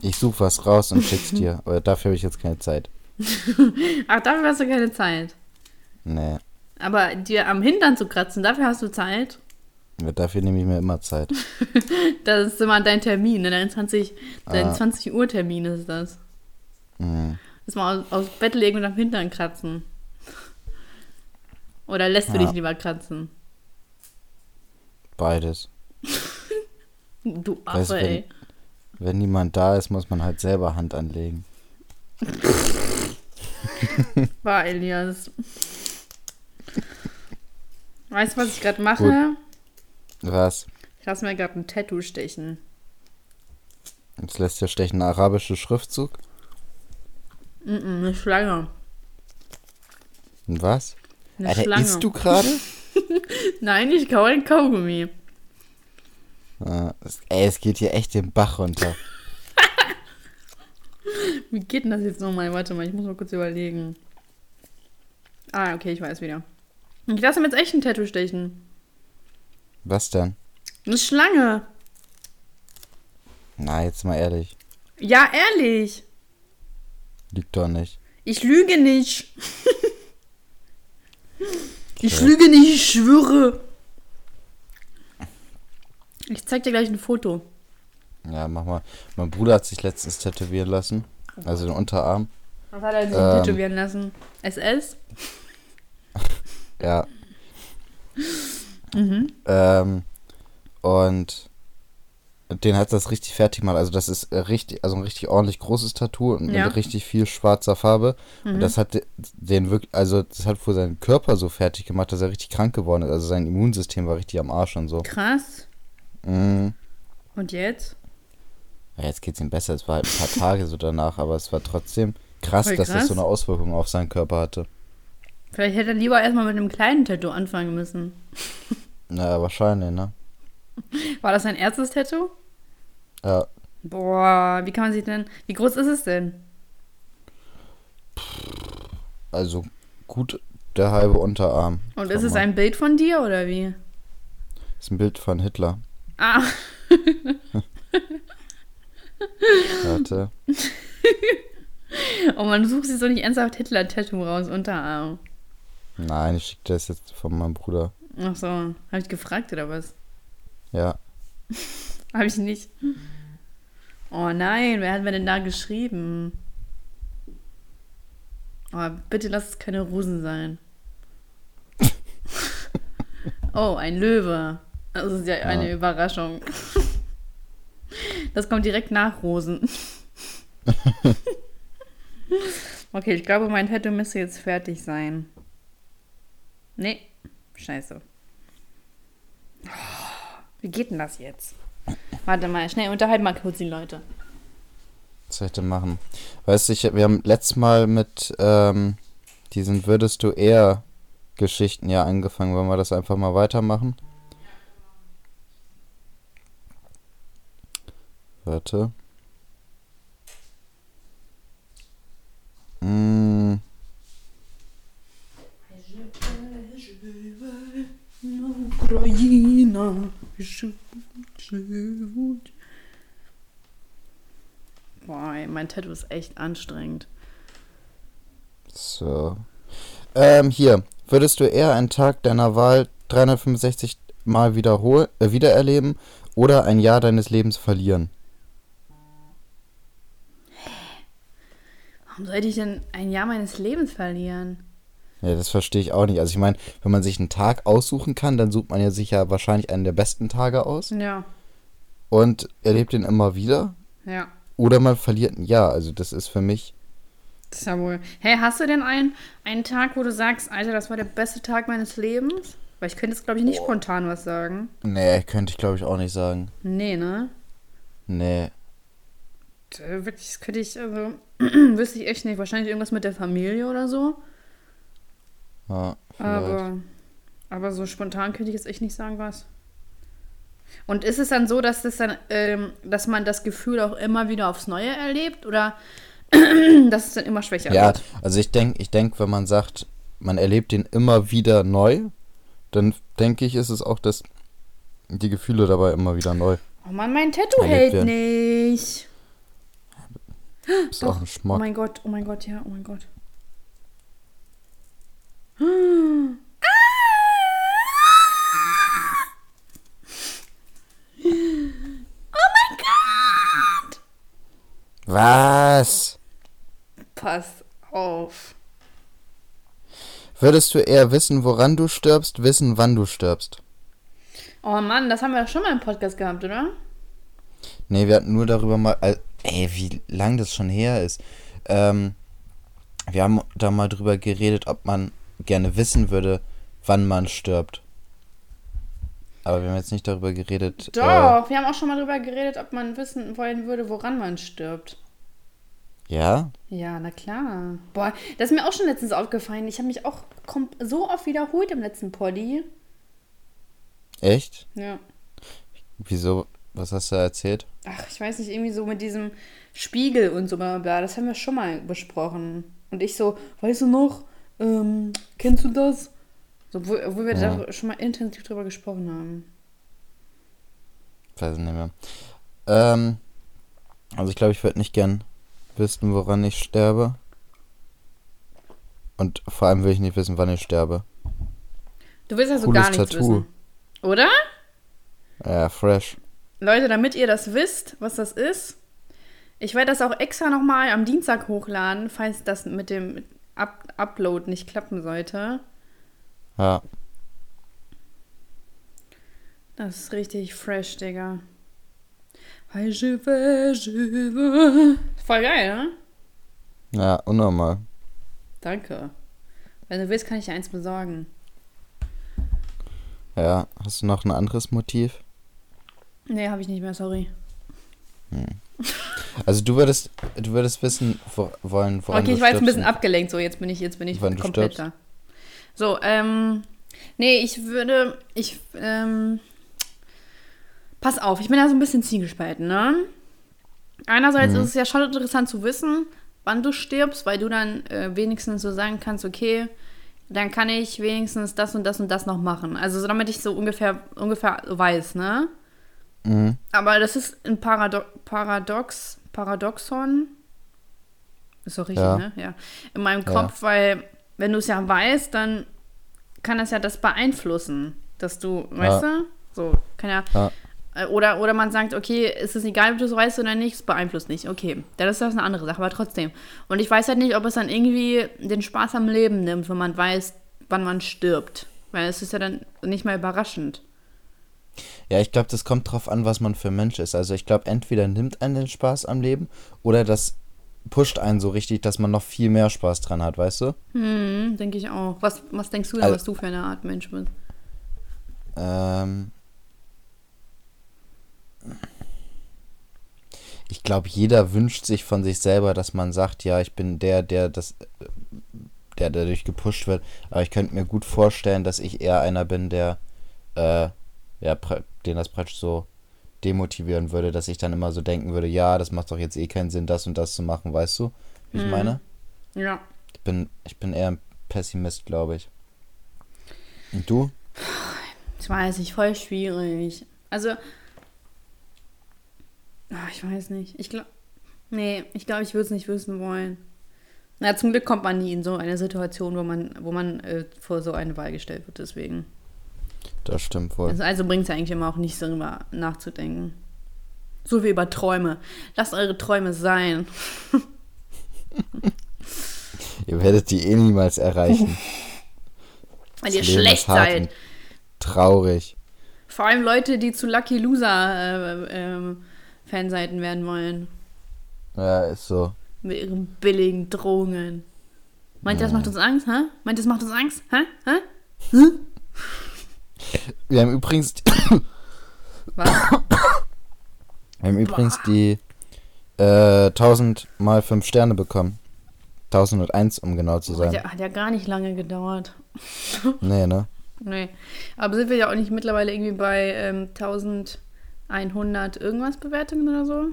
Ich suche was raus und schick's dir. Aber dafür habe ich jetzt keine Zeit. Ach, dafür hast du keine Zeit. Nee. Aber dir am Hintern zu kratzen, dafür hast du Zeit. Dafür nehme ich mir immer Zeit. Das ist immer dein Termin, ne? dein 20, dein Ah. 20 Uhr Termin ist das. Mhm. Das mal aus, aus Bett legen und am Hintern kratzen. Oder lässt du Ja. dich lieber kratzen? Beides. Du Weißt Affe, wenn- ey. Wenn niemand da ist, muss man halt selber Hand anlegen. War Elias. Weißt du, was ich gerade mache? Was? Ich lasse mir gerade ein Tattoo stechen. Jetzt lässt ja stechen ein arabischer Schriftzug. Mm -mm, eine Schlange. Und was? Eine Alter, Schlange. isst du gerade? Nein, ich kau ein Kaugummi. Ah, es- Ey, es geht hier echt den Bach runter. Wie geht denn das jetzt nochmal? Warte mal, ich muss mal kurz überlegen. Ah, okay, ich weiß wieder. Ich lasse mir jetzt echt ein Tattoo stechen. Was denn? Eine Schlange. Na, jetzt mal ehrlich. Ja, ehrlich. Liegt doch nicht. Ich lüge nicht. ich lüge nicht, ich schwöre. Ich zeig dir gleich ein Foto. Ja, mach mal. Mein Bruder hat sich letztens tätowieren lassen. Also den Unterarm. Was hat er sich Ähm. tätowieren lassen? SS? Ja. Mhm. Ähm, und den hat das richtig fertig gemacht. Also das ist richtig, also ein richtig ordentlich großes Tattoo und Ja. mit richtig viel schwarzer Farbe. Mhm. Und das hat de- den wirklich, also das hat wohl seinen Körper so fertig gemacht, dass er richtig krank geworden ist. Also sein Immunsystem war richtig am Arsch und so. Krass. Mhm. Und jetzt? Ja, jetzt geht's ihm besser. Es war halt ein paar Tage so danach, aber es war trotzdem krass, Voll dass das krass. so eine Auswirkung auf seinen Körper hatte. Vielleicht hätte er lieber erstmal mit einem kleinen Tattoo anfangen müssen. Naja, wahrscheinlich, ne? War das sein erstes Tattoo? Ja, Boah, wie kann man sich denn. Wie groß ist es denn? also gut der halbe Unterarm. Und ist es man- ein Bild von dir oder wie? ist ein Bild von Hitler. Ah, Warte. und man sucht sich so nicht ernsthaft Hitler-Tattoo raus, Unterarm. Nein, ich schicke das jetzt von meinem Bruder. Ach so, habe ich gefragt oder was? Ja. Habe ich nicht. Oh nein, wer hat mir denn da geschrieben? Oh, bitte lass es keine Rosen sein. oh, ein Löwe. Das ist ja eine Ja. Überraschung. Das kommt direkt nach Rosen. okay, ich glaube, mein Tattoo müsste jetzt fertig sein. Nee, scheiße. Wie geht denn das jetzt? Warte mal, schnell, unterhalten mal kurz die Leute. Was soll ich denn machen? Weißt du, ich, wir haben letztes Mal mit ähm, diesen Würdest du eher Geschichten ja angefangen. Wollen wir das einfach mal weitermachen? Warte. Mm, Ukraine. Boah, mein Tattoo ist echt anstrengend. so. Ähm, hier. Würdest du eher einen Tag deiner Wahl 365 Mal wiederhol äh, wiedererleben oder ein Jahr deines Lebens verlieren? Warum sollte ich denn ein Jahr meines Lebens verlieren? Ja, das verstehe ich auch nicht. Also ich meine, wenn man sich einen Tag aussuchen kann, dann sucht man ja sicher wahrscheinlich einen der besten Tage aus Ja, und erlebt ihn immer wieder. ja. Oder man verliert ein Jahr. Also das ist für mich. Das ist ja wohl. Hey, hast du denn einen, einen Tag, wo du sagst, Alter, das war der beste Tag meines Lebens? Weil ich könnte jetzt, glaube ich, nicht spontan was sagen. Nee, könnte ich glaube ich auch nicht sagen. Nee, ne? Nee. Äh, Wirklich, das könnte ich, also, wüsste ich echt nicht. Wahrscheinlich irgendwas mit der Familie oder so. Ja. Aber, aber so spontan könnte ich jetzt echt nicht sagen, was. Und ist es dann so, dass das dann, ähm, dass man das Gefühl auch immer wieder aufs Neue erlebt oder dass es dann immer schwächer Ja, wird? also ich denke, ich denk, wenn man sagt, man erlebt ihn immer wieder neu, dann denke ich, ist es auch, dass die Gefühle dabei immer wieder neu. Oh Mann, mein Tattoo hält werden. nicht. Ist Doch. auch ein Oh Schmack. mein Gott, oh mein Gott, ja, oh mein Gott. Was? Pass auf. Würdest du eher wissen, woran du stirbst, wissen, wann du stirbst? Oh Mann, das haben wir doch schon mal im Podcast gehabt, oder? Nee, wir hatten nur darüber mal. äh, Ey, wie lang das schon her ist. Ähm, wir haben da mal drüber geredet, ob man gerne wissen würde, wann man stirbt. Aber wir haben jetzt nicht darüber geredet. Doch, wir haben auch schon mal drüber geredet, ob man wissen wollen würde, woran man stirbt. Äh, ja? Ja, na klar. Boah, das ist mir auch schon letztens aufgefallen. Ich habe mich auch so oft wiederholt im letzten Poddy. Echt? Ja. Wieso? Was hast du erzählt? Ach, ich weiß nicht, irgendwie so mit diesem Spiegel und so bla, bla. Das haben wir schon mal besprochen. Und ich so, weißt du noch, ähm, kennst du das? So, wo, wo wir Ja. da schon mal intensiv drüber gesprochen haben. Weiß ich nicht mehr. Ähm, also ich glaube, ich würde nicht gern wissen, woran ich sterbe. Und vor allem will ich nicht wissen, wann ich sterbe. Du willst also Cooles gar nichts Tattoo. wissen. Oder? Ja, fresh. Leute, damit ihr das wisst, was das ist, ich werde das auch extra nochmal am Dienstag hochladen, falls das mit dem Up Upload nicht klappen sollte. Ja. Das ist richtig fresh, Digga. Je vais, je vais. Voll geil, ne? Ja, unnormal. Danke. Wenn du willst, kann ich dir eins besorgen. Ja, hast du noch ein anderes Motiv? Nee, habe ich nicht mehr, sorry. Also du würdest, du würdest wissen wo, wollen, woran okay, ich war jetzt ein bisschen abgelenkt, so jetzt bin ich, jetzt bin ich komplett stirbst. da. So, ähm, nee, ich würde, ich, ähm, pass auf, ich bin da so ein bisschen zielgespalten, ne? Einerseits Mhm. ist es ja schon interessant zu wissen, wann du stirbst, weil du dann äh, wenigstens so sagen kannst, okay, dann kann ich wenigstens das und das und das noch machen. Also so, damit ich so ungefähr, ungefähr weiß, ne? Mhm. Aber das ist ein Parado Paradox, Paradoxon. Ist doch richtig, Ja. ne? Ja. In meinem Ja. Kopf, weil wenn du es ja weißt, dann kann das ja das beeinflussen, dass du, weißt du? So, kann ja. Ja. äh, Oder, oder man sagt, okay, ist es egal, ob du es weißt oder nicht, es beeinflusst nicht. Okay, dann ist das eine andere Sache, aber trotzdem. Und ich weiß halt nicht, ob es dann irgendwie den Spaß am Leben nimmt, wenn man weiß, wann man stirbt. Weil es ist ja dann nicht mal überraschend. Ja, ich glaube, das kommt drauf an, was man für ein Mensch ist. Also ich glaube, entweder nimmt einen den Spaß am Leben oder das pusht einen so richtig, dass man noch viel mehr Spaß dran hat, weißt du? Hm, denke ich auch. Was, was denkst du denn, Also- was du für eine Art Mensch bist? Ähm, ich glaube, jeder wünscht sich von sich selber, dass man sagt, ja, ich bin der, der das, der dadurch gepusht wird. Aber ich könnte mir gut vorstellen, dass ich eher einer bin, der, äh, ja, den das praktisch so demotivieren würde, dass ich dann immer so denken würde, ja, das macht doch jetzt eh keinen Sinn, das und das zu machen, weißt du, wie ich Mhm. meine? Ja. Ich bin, ich bin eher ein Pessimist, glaube ich. Und du? Ich weiß nicht, voll schwierig. Also, ah, ich weiß nicht. Ich glaube, nee, ich glaube, ich würde es nicht wissen wollen. Na, zum Glück kommt man nie in so eine Situation, wo man, wo man äh, vor so eine Wahl gestellt wird, deswegen. Das stimmt wohl. Also, also bringt es ja eigentlich immer auch nichts darüber nachzudenken. So wie über Träume. Lasst eure Träume sein. Ihr werdet die eh niemals erreichen. Weil Das ihr Leben schlecht seid. Traurig. Vor allem Leute, die zu Lucky Loser äh, ähm, Fanseiten werden wollen. Ja, ist so. Mit ihren billigen Drohungen. Meint ihr, das macht uns Angst, hä? Meint ihr, das macht uns Angst, hä? hä? Wir haben übrigens, Was? wir haben übrigens die äh, 1000 mal 5 Sterne bekommen. 1001, um genau zu Hat sein. ja, hat ja gar nicht lange gedauert. Nee, ne? Nee. Aber sind wir ja auch nicht mittlerweile irgendwie bei ähm, 1100 irgendwas Bewertungen oder so?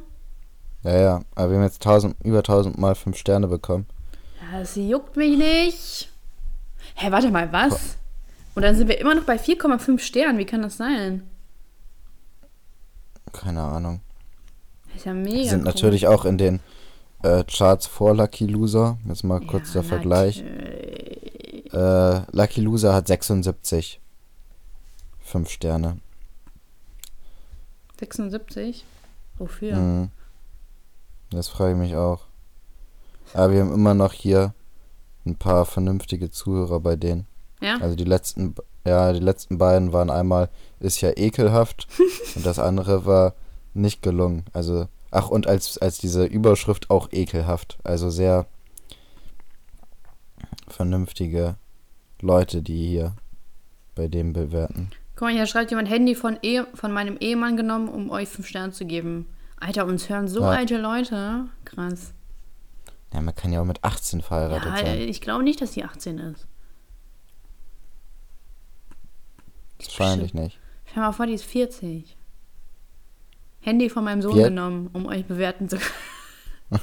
Ja, ja. Aber wir haben jetzt 1000, über 1000 mal 5 Sterne bekommen. Ja, das juckt mich nicht. Hä, warte mal, was? Und dann sind wir immer noch bei 4,5 Sternen. Wie kann das sein? Keine Ahnung. Das ist ja mega. Die sind komisch. natürlich auch in den äh, Charts vor Lucky Loser. Jetzt mal kurz der Vergleich. Äh, Lucky Loser hat 76. 5 Sterne. 76? Wofür? Mhm. Das frage ich mich auch. Aber wir haben immer noch hier ein paar vernünftige Zuhörer bei denen. Ja? Also die letzten, ja, die letzten beiden waren einmal ist ja ekelhaft und das andere war nicht gelungen. Also ach und als als diese Überschrift auch ekelhaft. Also sehr vernünftige Leute, die hier bei dem bewerten. Guck mal, hier schreibt jemand Handy von, eh von meinem Ehemann genommen, um euch 5 Sterne zu geben. Alter, uns hören so Ja. alte Leute. Krass. Ja, man kann ja auch mit 18 verheiratet Ja, sein. ich glaube nicht, dass die 18 ist. Wahrscheinlich nicht. Stell mal vor, die ist 40. Handy von meinem Sohn Wie- genommen, um euch bewerten zu können.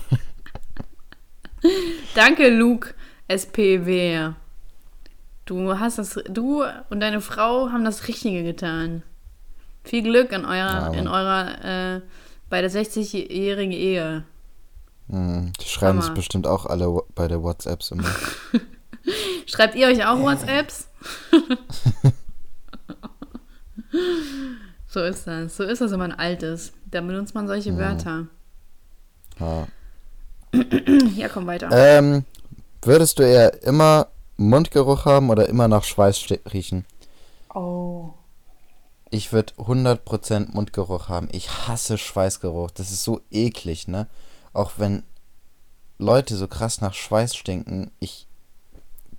Danke, Luke SPW. Du hast das, du und deine Frau haben das Richtige getan. Viel Glück in eurer, Ja, in eurer, äh, bei der 60-jährigen Ehe. Mhm. Die schreiben es bestimmt auch alle bei der WhatsApps immer. Schreibt ihr euch auch WhatsApps? So ist das. So ist das, wenn man alt ist. Da benutzt man solche Wörter. Ja. Ja, komm weiter. Ähm, würdest du eher immer Mundgeruch haben oder immer nach Schweiß riechen? oh. Ich würde 100% Mundgeruch haben. Ich hasse Schweißgeruch. Das ist so eklig, ne? Auch wenn Leute so krass nach Schweiß stinken. Ich,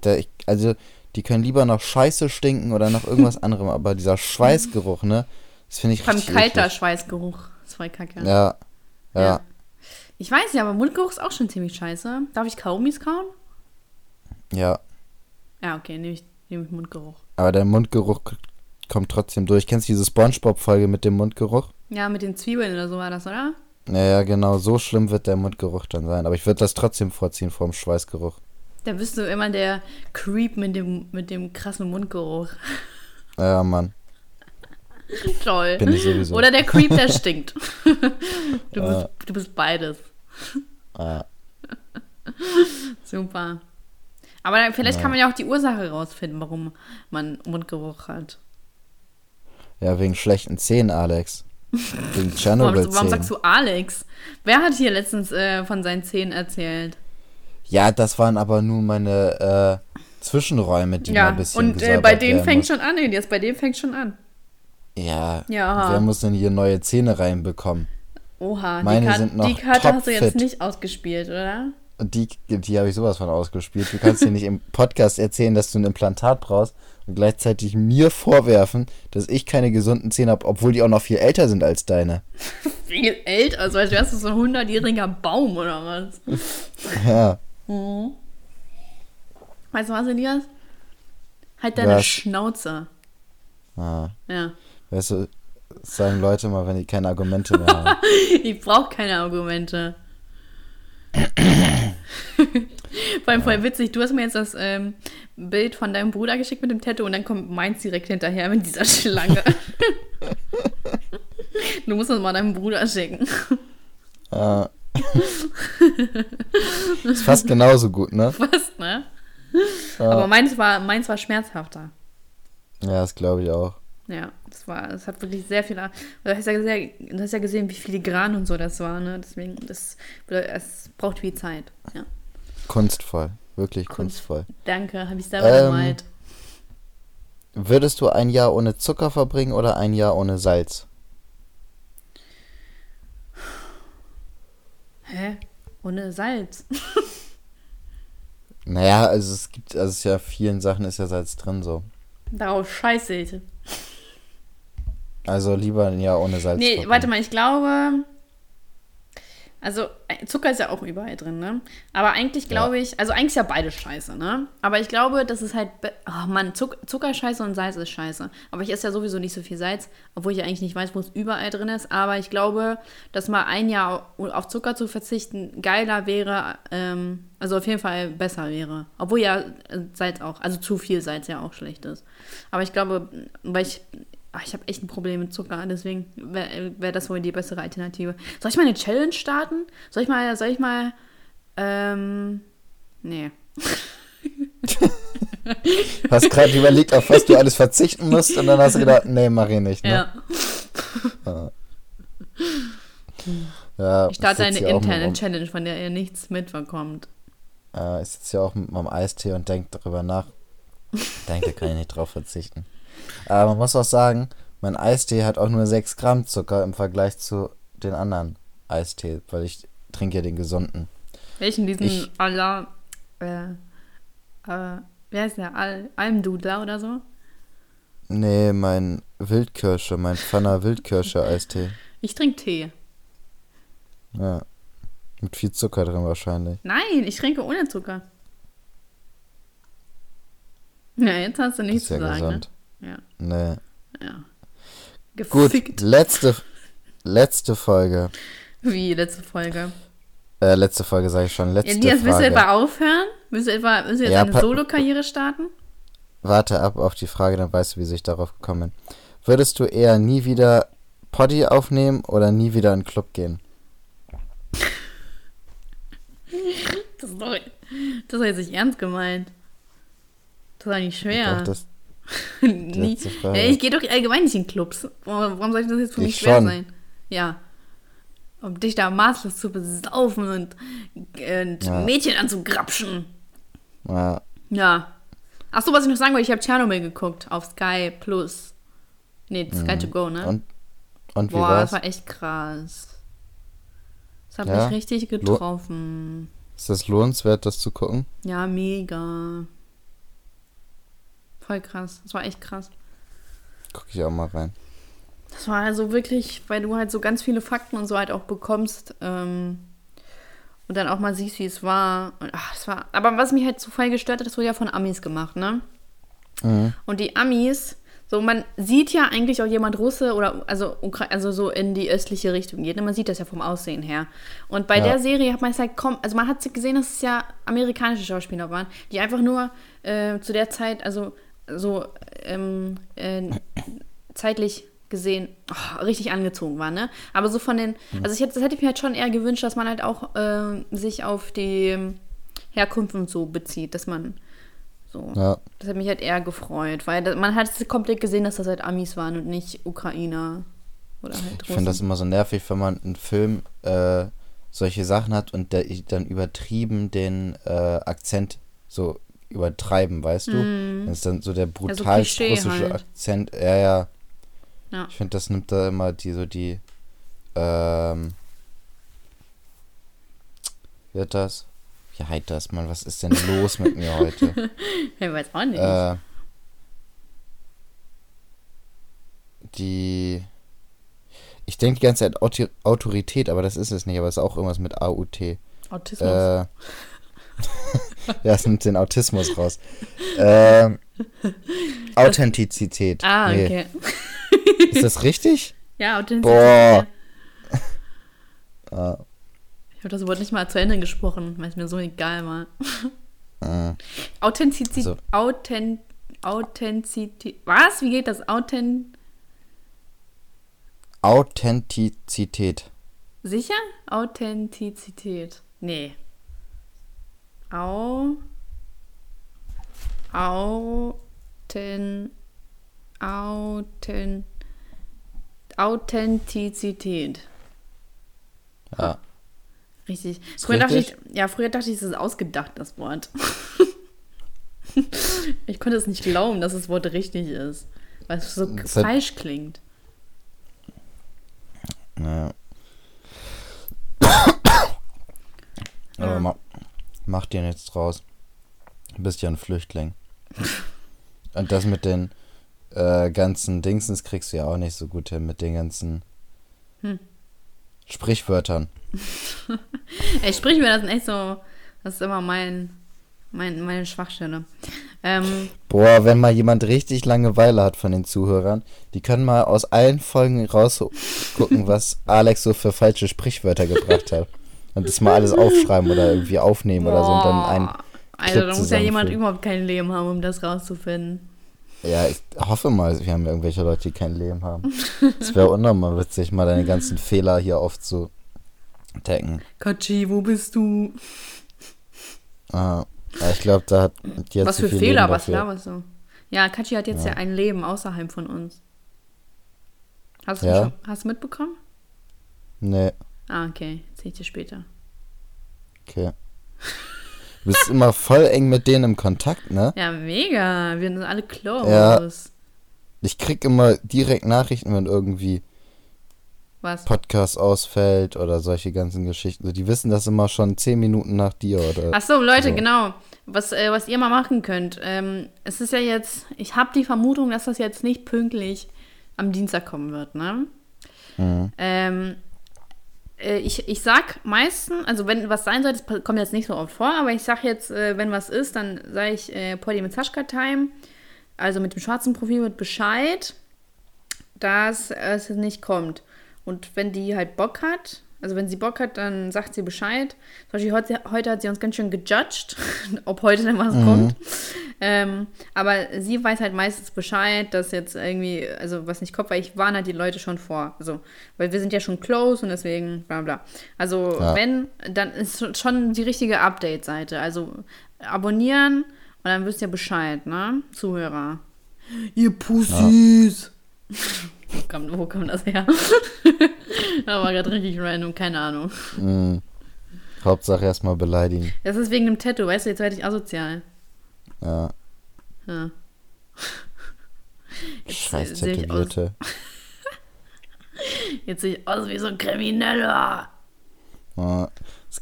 der, ich also, die können lieber nach Scheiße stinken oder nach irgendwas anderem. Aber dieser Schweißgeruch, ne? Das finde ich Vor allem kalter eklig. Schweißgeruch. Das war kacke. Ja, ja. Ja. Ich weiß ja, aber Mundgeruch ist auch schon ziemlich scheiße. Darf ich Kaugummis kauen? ja. Ja, okay, nehme ich, nehm ich Mundgeruch. Aber der Mundgeruch kommt trotzdem durch. Kennst du diese Spongebob-Folge mit dem Mundgeruch? Ja, mit den Zwiebeln oder so war das, oder? Naja, genau, so schlimm wird der Mundgeruch dann sein. Aber ich würde das trotzdem vorziehen vor dem Schweißgeruch. Da bist du immer der Creep mit dem, mit dem krassen Mundgeruch. Ja, Mann. Toll. Bin ich sowieso. Oder der Creep, der stinkt. du, bist, du bist beides. Ja. Super. Aber dann- vielleicht Ja. kann man ja auch die Ursache rausfinden, warum man Mundgeruch hat. ja, wegen schlechten Zähnen, Alex. Wegen Warum, Tschernobyl-Zähnen. warum sagst du Alex? Wer hat hier letztens äh, von seinen Zähnen erzählt? Ja, das waren aber nur meine äh, Zwischenräume, die mal ja, ein bisschen und äh, bei denen werden fängt muss. schon an, jetzt bei dem fängt schon an. Ja, Ja. wer muss denn hier neue Zähne reinbekommen? Oha, Meine die, Karte, sind noch die Karte hast du jetzt nicht ausgespielt, oder? Die, die habe ich sowas von ausgespielt. Du kannst dir nicht im Podcast erzählen, dass du ein Implantat brauchst und gleichzeitig mir vorwerfen, dass ich keine gesunden Zähne habe, obwohl die auch noch viel älter sind als deine. Viel älter, also als wärst du so ein 100-jähriger Baum oder was? Ja, Weißt du was, Elias? Halt deine Was? Schnauze. ah. Ja. weißt du, sagen Leute mal, wenn die keine Argumente mehr haben. Ich brauche keine Argumente. Vor allem voll witzig, du hast mir jetzt das ähm, Bild von deinem Bruder geschickt mit dem Tattoo und dann kommt meins direkt hinterher mit dieser Schlange. du musst das mal deinem Bruder schicken. Ah. ist fast genauso gut, ne? Was, ne? Aber meins war, meins war schmerzhafter. Ja, das glaube ich auch. Ja, das war, es hat wirklich sehr viel. Du hast, ja sehr, du hast ja gesehen, wie filigran und so das war, ne? Deswegen, das, es braucht viel Zeit. Ja. Kunstvoll. Wirklich Kunst. kunstvoll. Danke, habe ich selber Ähm, gemalt. Würdest du ein Jahr ohne Zucker verbringen oder ein Jahr ohne Salz? Hä? Ohne Salz. Naja, also es gibt, also es ist ja vielen Sachen ist ja Salz drin so. Darauf scheiße ich. Also lieber Jahr ohne Salz. Nee, warte mal, ich glaube. Also, äh, Zucker ist ja auch überall drin, ne? Aber eigentlich glaube ich, also eigentlich ist ja beides scheiße, ne? Aber ich glaube, das ist halt. Oh Mann, Zuck, Zucker ist scheiße und Salz ist scheiße. Aber ich esse ja sowieso nicht so viel Salz, obwohl ich eigentlich nicht weiß, wo es überall drin ist. Aber ich glaube, dass mal ein Jahr auf Zucker zu verzichten geiler wäre, ähm, also auf jeden Fall besser wäre. Obwohl ja äh, Salz auch, also zu viel Salz ja auch schlecht ist. Aber ich glaube, weil ich ich habe echt ein Problem mit Zucker, deswegen wäre wär das wohl die bessere Alternative. Soll ich mal eine Challenge starten? Soll ich mal, soll ich mal Ähm, nee. Hast gerade überlegt, auf was du alles verzichten musst und dann hast du gedacht, nee, mach ich nicht. Ne? Ja. Ja, Ich starte eine interne Challenge, von der ihr nichts mitbekommt. äh, ich sitze ja auch mit meinem Eistee und denke darüber nach. Denke, da kann ich nicht drauf verzichten. Aber man muss auch sagen, mein Eistee hat auch nur 6 Gramm Zucker im Vergleich zu den anderen Eistee, weil ich trinke ja den gesunden. Welchen diesen Ich- Allah, äh, äh, wie heißt der? Al Almdudler oder so? Nee, mein Wildkirsche, mein Pfanner Wildkirsche Eistee. Ich trinke Tee. Ja. Mit viel Zucker drin wahrscheinlich. Nein, ich trinke ohne Zucker. Ja, jetzt hast du nichts ist ja zu sagen. gesund. Ne? Nee. Ja. ja. Gut, Gefickt. letzte, letzte Folge. Wie letzte Folge. Äh, letzte Folge sage ich schon. Letzte Elias, willst du Frage. etwa aufhören? Willst du etwa willst du jetzt Ja, eine Solo-Karriere starten? Warte ab auf die Frage, dann weißt du, wie ich darauf gekommen bin. Würdest du eher nie wieder Poddy aufnehmen oder nie wieder in den Club gehen? Das ist doch, das ist jetzt nicht ernst gemeint. Das war nicht schwer. Doch, das. letzte Frage. Ich gehe doch allgemein nicht in Clubs. Warum soll das jetzt für mich Ich schwer schon. sein? Ja. Um dich da maßlos zu besaufen und, äh, Ja. Mädchen anzugrapschen. ja, Ja. Ach so, was ich noch sagen wollte, ich habe Tschernobyl geguckt auf Sky Plus. Nee, Sky to Go, ne? Mhm. und, und wie Boah, war's? das war echt krass. Das hat Ja? mich richtig getroffen. Ist das lohnenswert, das zu gucken? Ja, mega. Voll krass. Das war echt krass. Guck ich auch mal rein. Das war also wirklich, weil du halt so ganz viele Fakten und so halt auch bekommst ähm, und dann auch mal siehst, wie es war. Und, ach, das war. Aber was mich halt so voll gestört hat, das wurde ja von Amis gemacht, ne? Mhm. Und die Amis, so man sieht ja eigentlich auch jemand Russe oder also, also so in die östliche Richtung geht. Ne? Man sieht das ja vom Aussehen her. Und bei Ja. der Serie hat man es halt komm, also man hat gesehen, dass es ja amerikanische Schauspieler waren, die einfach nur äh, zu der Zeit, also so ähm, äh, zeitlich gesehen oh, richtig angezogen waren, ne? Aber so von den, also ich hätte, das hätte ich mir halt schon eher gewünscht, dass man halt auch äh, sich auf die Herkunft und so bezieht, dass man so. Ja, Das hat mich halt eher gefreut, weil man hat es komplett gesehen, dass das halt Amis waren und nicht Ukrainer oder halt ich finde das immer so nervig, wenn man einen Film äh, solche Sachen hat und der, dann übertrieben den äh, Akzent so übertreiben, weißt du? Das ist dann so der brutal Mhm. Klischee russische halt. Akzent. Ja, ja. Ja. Ich finde, das nimmt da immer die so die ähm, wie hat das? Wie heißt das, Mann? Was ist denn los mit mir heute? Ich weiß auch nicht. Äh, die. Ich denke die ganze Zeit Autorität, aber das ist es nicht, aber es ist auch irgendwas mit AUT. Äh, Autismus. ja, es nimmt den Autismus raus. Ähm, Authentizität. ah, Nee. okay. Ist das richtig? Ja, Authentizität. Boah. Ah, Ich habe das Wort nicht mal zu Ende gesprochen, weil es mir so egal war. ah. Authentizität. So. Authent Authentizität. Was? Wie geht das? Authent. Authentizität. Sicher? Authentizität. Nee. Au. Auten. Auten. Authentizität. Ja. Richtig. Ist Früher dachte richtig? ich, ja, früher dachte ich, es ist ausgedacht, das Wort. ich konnte es nicht glauben, dass das Wort richtig ist. Weil es so Das hat- falsch klingt. Ja. Aber ma mach dir nichts draus. Du bist ja ein Flüchtling. Und das mit den äh, ganzen Dingsens kriegst du ja auch nicht so gut hin, mit den ganzen Hm. Sprichwörtern. Ey, sprich mir das sind echt so, das ist immer mein, mein meine Schwachstelle. Ähm, Boah, wenn mal jemand richtig Langeweile hat von den Zuhörern, die können mal aus allen Folgen rausgucken, was Alex so für falsche Sprichwörter gebracht hat. Und das mal alles aufschreiben oder irgendwie aufnehmen oder so und dann ein boah. Alter, da muss ja jemand überhaupt kein Leben haben, um das rauszufinden. Ja, ich hoffe mal, wir haben irgendwelche Leute, die kein Leben haben. Es wäre unnormal witzig, mal deine ganzen Fehler hier aufzudecken. Katschi, wo bist du? Ah, ja, ich glaube, da hat hat Was für viel Fehler, was laberst du? Ja, Kachi hat jetzt ja. ein Leben außerhalb von uns. Hast du, Ja. schon, hast du mitbekommen? Nee, Ah, okay. Sehe ich dir später. okay. Du bist immer voll eng mit denen im Kontakt, ne? Ja, mega. Wir sind alle close. Ja. Ich krieg immer direkt Nachrichten, wenn irgendwie Was? Podcast ausfällt oder solche ganzen Geschichten. Die wissen das immer schon zehn Minuten nach dir oder. Ach so, Leute, So. genau. Was, äh, was ihr mal machen könnt. Ähm, es ist ja jetzt, ich habe die Vermutung, dass das jetzt nicht pünktlich am Dienstag kommen wird, ne? Mhm. Ähm, äh, ich, ich sag meistens, also wenn was sein soll, das kommt jetzt nicht so oft vor, aber ich sag jetzt, äh, wenn was ist, dann sage ich äh, Polly mit Saschka Time, also mit dem schwarzen Profil mit Bescheid, dass es nicht kommt. Und wenn die halt Bock hat, also wenn sie Bock hat, dann sagt sie Bescheid. Zum Beispiel heute, heute hat sie uns ganz schön gejudged, ob heute denn was kommt. Ähm, aber sie weiß halt meistens Bescheid, dass jetzt irgendwie, also was nicht kommt, weil ich warne halt die Leute schon vor. Also, weil wir sind ja schon close und deswegen bla bla. Also, Ja. wenn, dann ist schon die richtige Update-Seite. Also abonnieren und dann wisst ihr Bescheid, ne? Zuhörer. Ihr Pussys! Wo, kam, wo kam das her? das war gerade richtig random, keine Ahnung. Mhm. Hauptsache erstmal beleidigen. Das ist wegen dem Tattoo, weißt du, jetzt werde ich asozial. Ja. Ja. Jetzt Scheiß Tätowierte. Jetzt sehe ich aus wie so ein Krimineller. Ja.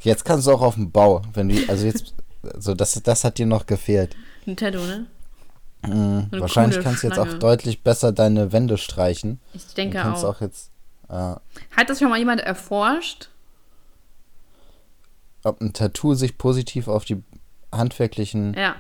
Jetzt kannst du auch auf dem Bau, wenn du, also jetzt, so das, das hat dir noch gefehlt. Ein Tattoo, ne? Mhm. Wahrscheinlich kannst du jetzt auch deutlich besser deine Wände streichen. Ich Du denke kannst auch. auch jetzt, äh, Hat das schon mal jemand erforscht? ob ein Tattoo sich positiv auf die handwerklichen Ja,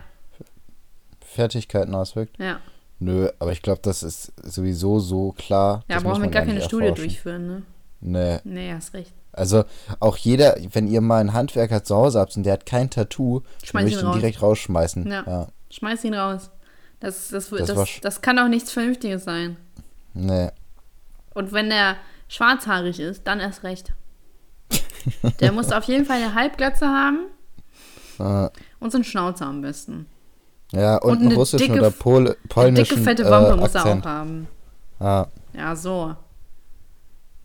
Fertigkeiten auswirkt. ja. Nö, aber ich glaube, das ist sowieso so klar. Ja, brauchen wir gar nicht keine Studie erforschen. durchführen, ne? Nee. Nee, hast recht. Also auch jeder, wenn ihr mal einen Handwerker zu Hause habt und der hat kein Tattoo, Schmeiß ihn ich ihn raus. direkt rausschmeißen. Ja. ja. Schmeiß ihn raus. Das, das, das, Das das, kann doch nichts Vernünftiges sein. Nee. Und wenn der schwarzhaarig ist, dann erst recht. Der muss auf jeden Fall eine Halbglatze haben Äh, und so einen Schnauzer am besten. ja, und, Und einen eine russischen dicke- oder Pol Eine polnischen dicke, fette Wampe äh, muss er auch haben. Ja. Ja, so.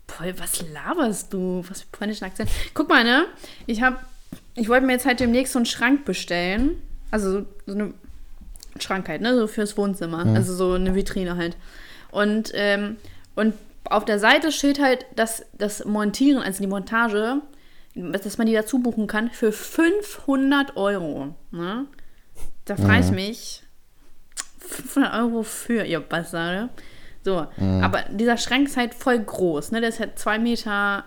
Paul, was laberst du? Was für polnischen Akzent? Guck mal, ne? Ich hab, ich wollte mir jetzt halt demnächst so einen Schrank bestellen. Also so, so eine Schrank halt, ne? So fürs Wohnzimmer. Also so eine Vitrine halt. Und, ähm, und auf der Seite steht halt, dass das Montieren, also die Montage, dass man die dazu buchen kann für 500 Euro. Ne? Da frage ich mich, 500 Euro für ihr Bastarde. So, aber dieser Schrank ist halt voll groß, ne? Der ist halt 2 Meter,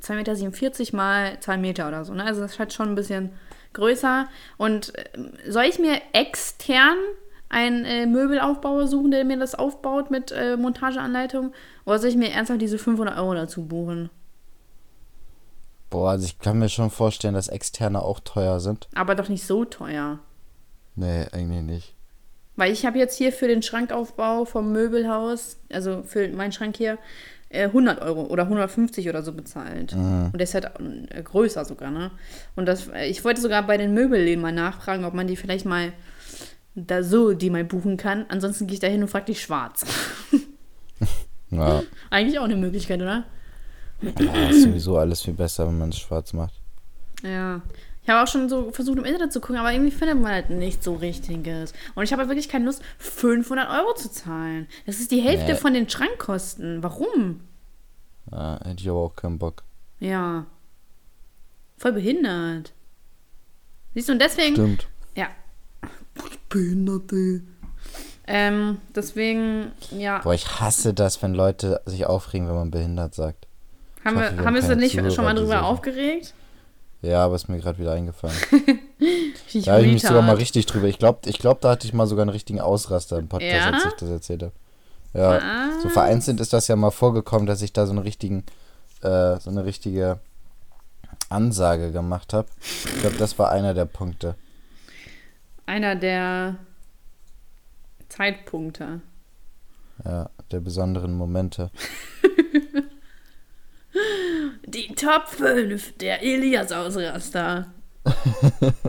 2 Meter 47 mal 2 Meter oder so, ne? Also das ist halt schon ein bisschen größer. Und ähm, soll ich mir extern einen äh, Möbelaufbauer suchen, der mir das aufbaut mit äh, Montageanleitung? Oder soll ich mir ernsthaft diese 500 Euro dazu buchen? Boah, also ich kann mir schon vorstellen, dass externe auch teuer sind. Aber doch nicht so teuer. Nee, eigentlich nicht. Weil ich habe jetzt hier für den Schrankaufbau vom Möbelhaus, also für meinen Schrank hier, äh, 100 Euro oder 150 oder so bezahlt. Und der ist halt äh, größer sogar, ne? Und das, äh, ich wollte sogar bei den Möbelläden mal nachfragen, ob man die vielleicht mal da so die mal buchen kann. Ansonsten gehe ich da hin und frage die schwarz. Ja, Eigentlich auch eine Möglichkeit, oder? ja ist sowieso alles viel besser, wenn man es schwarz macht. Ja. Ich habe auch schon so versucht, im Internet zu gucken, aber irgendwie findet man halt nicht so richtiges. Und ich habe halt wirklich keine Lust, 500 Euro zu zahlen. Das ist die Hälfte Nee. von den Schrankkosten. Warum? Ja, hätte ich aber auch keinen Bock. Ja. Voll behindert. Siehst du, und deswegen. Stimmt. Behinderte. Ähm, deswegen, ja. Boah, ich hasse das, wenn Leute sich aufregen, wenn man behindert sagt. haben hoffe, wir, wir haben wir haben uns da keine nicht Zuhörer, schon mal drüber aufgeregt? Ja, aber ist mir gerade wieder eingefallen. Ich Da habe ich mich sogar mal richtig drüber. Ich glaube, ich glaub, da hatte ich mal sogar einen richtigen Ausraster im Podcast, Ja? als ich das erzählt habe. Ja, so vereinzelt ist das ja mal vorgekommen, dass ich da so einen richtigen, äh, so eine richtige Ansage gemacht habe. Ich glaube, das war einer der Punkte. Einer der Zeitpunkte. Ja, der besonderen Momente. Die Top 5 der Elias-Ausraster.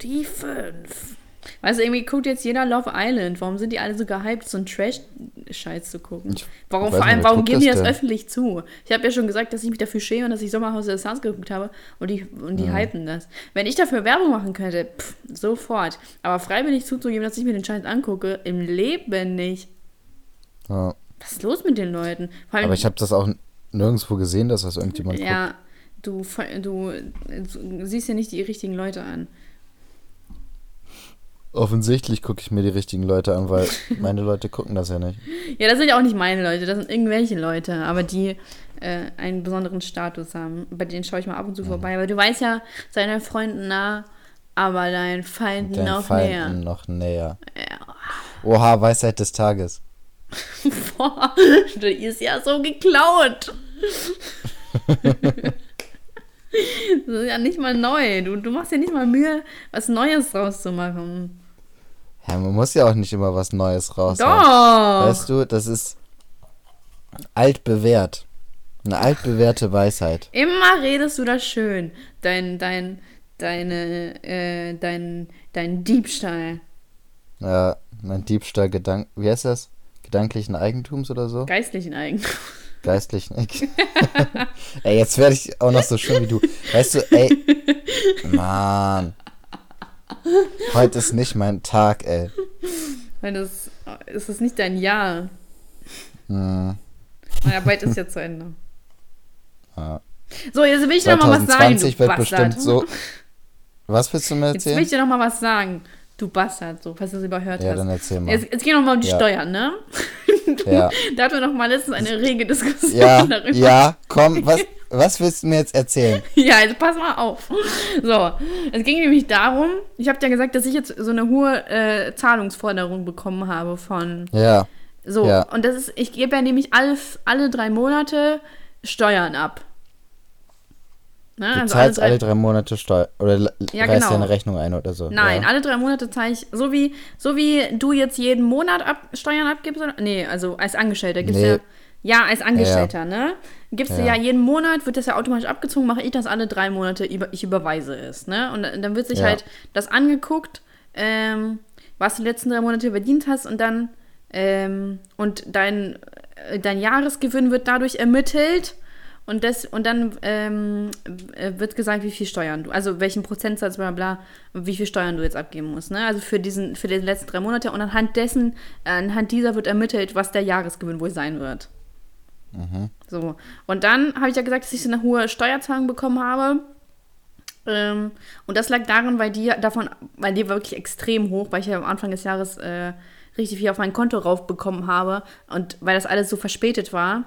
Die fünf. Weißt du, irgendwie guckt jetzt jeder Love Island. Warum sind die alle so gehypt, so einen Trash-Scheiß zu gucken? Ich Warum, vor allem, nicht, warum guckt geben das die das denn? öffentlich zu? Ich habe ja schon gesagt, dass ich mich dafür schäme und dass ich Sommerhaus der Stars geguckt habe und die, und die hypen das. Wenn ich dafür Werbung machen könnte, pff, sofort. Aber freiwillig zuzugeben, dass ich mir den Scheiß angucke, im Leben nicht. Ja. Was ist los mit den Leuten? Vor allem, Aber ich habe das auch nirgendwo gesehen, dass das irgendjemand guckt. ja, du, fe- du, du siehst ja nicht die richtigen Leute an. Offensichtlich gucke ich mir die richtigen Leute an, weil meine Leute gucken das ja nicht. Ja, das sind ja auch nicht meine Leute, das sind irgendwelche Leute, aber die äh, einen besonderen Status haben. Bei denen schaue ich mal ab und zu vorbei. Aber du weißt ja, seinen Freunden nah, aber deinen Feinden Deinen noch Feinden näher. noch näher. Ja. Oha, Weisheit des Tages. Boah, die ist ja so geklaut. das ist ja nicht mal neu. Du, du machst ja nicht mal Mühe, was Neues draus zu machen. Ja, man muss ja auch nicht immer was Neues raus. Doch! Weißt du, das ist altbewährt. Eine altbewährte Weisheit. Immer redest du das schön. Dein, dein, deine, äh, dein, dein Diebstahl. Ja, mein Diebstahl Gedank wie heißt das? Gedanklichen Eigentums oder so? Geistlichen Eigentum. Geistlichen. ey, jetzt werde ich auch noch so schön wie du. Weißt du, ey. Mann. Heute ist nicht mein Tag, ey. Weil das ist es nicht dein Jahr. Hm, Meine Arbeit ist ja zu Ende. ja. So, jetzt will ich dir noch mal was sagen. 2020 Du wird Bastard. bestimmt so. Was willst du mir Jetzt will erzählen? ich dir noch mal was sagen. Du Bastard, so, falls du es überhört Ja, hast. dann erzähl mal. Jetzt, jetzt gehen wir noch mal um die Ja. Steuern, ne? Ja. Da hatten wir mal letztens eine rege Diskussion Ja, darüber. ja, komm, was, was willst du mir jetzt erzählen? Ja, also pass mal auf. So, es ging nämlich darum, ich habe ja gesagt, dass ich jetzt so eine hohe äh, Zahlungsforderung bekommen habe von Ja, so Ja. und das ist ich gebe ja nämlich alle alle drei Monate Steuern ab. Ne? du also zahlst alle drei Monate Steuer oder Ja, reißt genau. deine Rechnung ein oder so. Nein, ja. alle drei Monate zahle ich, so wie, so wie du jetzt jeden Monat ab, Steuern abgibst, oder? Nee, also als Angestellter gibst Nee. ja, ja, als Angestellter, ne? Gibst du Ja. ja jeden Monat, wird das ja automatisch abgezogen, mache ich das alle drei Monate, ich überweise es, ne? Und dann wird sich Ja. halt das angeguckt, ähm, was du die letzten drei Monate verdient hast und dann, ähm, und dein, äh, dein Jahresgewinn wird dadurch ermittelt und, das, und dann ähm, äh, wird gesagt, wie viel Steuern du, also welchen Prozentsatz, bla bla, wie viel Steuern du jetzt abgeben musst. Ne? Also für, diesen, für die letzten drei Monate. Und anhand dessen, äh, anhand dieser wird ermittelt, was der Jahresgewinn wohl sein wird. So. Und dann habe ich ja gesagt, dass ich so eine hohe Steuerzahlung bekommen habe. Ähm, und das lag daran, weil die davon, weil die war wirklich extrem hoch, weil ich ja am Anfang des Jahres äh, richtig viel auf mein Konto raufbekommen habe und weil das alles so verspätet war.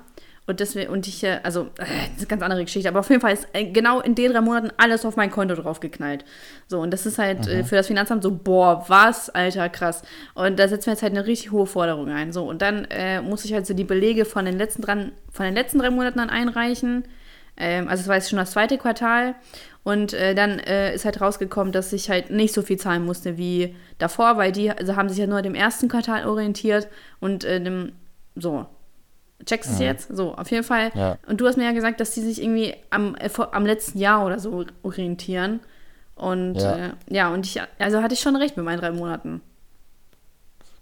Und deswegen, und ich, äh, also, äh, das ist eine ganz andere Geschichte, aber auf jeden Fall ist äh, genau in den drei Monaten alles auf mein Konto draufgeknallt. So, und das ist halt äh, für das Finanzamt so, boah, was, Alter, krass. Und da setzen wir jetzt halt eine richtig hohe Forderung ein. So, und dann äh, muss ich halt so die Belege von den letzten, dran, von den letzten drei Monaten dann einreichen. Ähm, also, es war jetzt schon das zweite Quartal. Und äh, dann äh, ist halt rausgekommen, dass ich halt nicht so viel zahlen musste wie davor, weil die also haben sich ja nur dem ersten Quartal orientiert und äh, dem, so. Checkst du es jetzt? So, auf jeden Fall. Ja. Und du hast mir ja gesagt, dass die sich irgendwie am, äh, am letzten Jahr oder so orientieren. Und Ja. äh, ja und ich, also hatte ich schon recht mit meinen drei Monaten.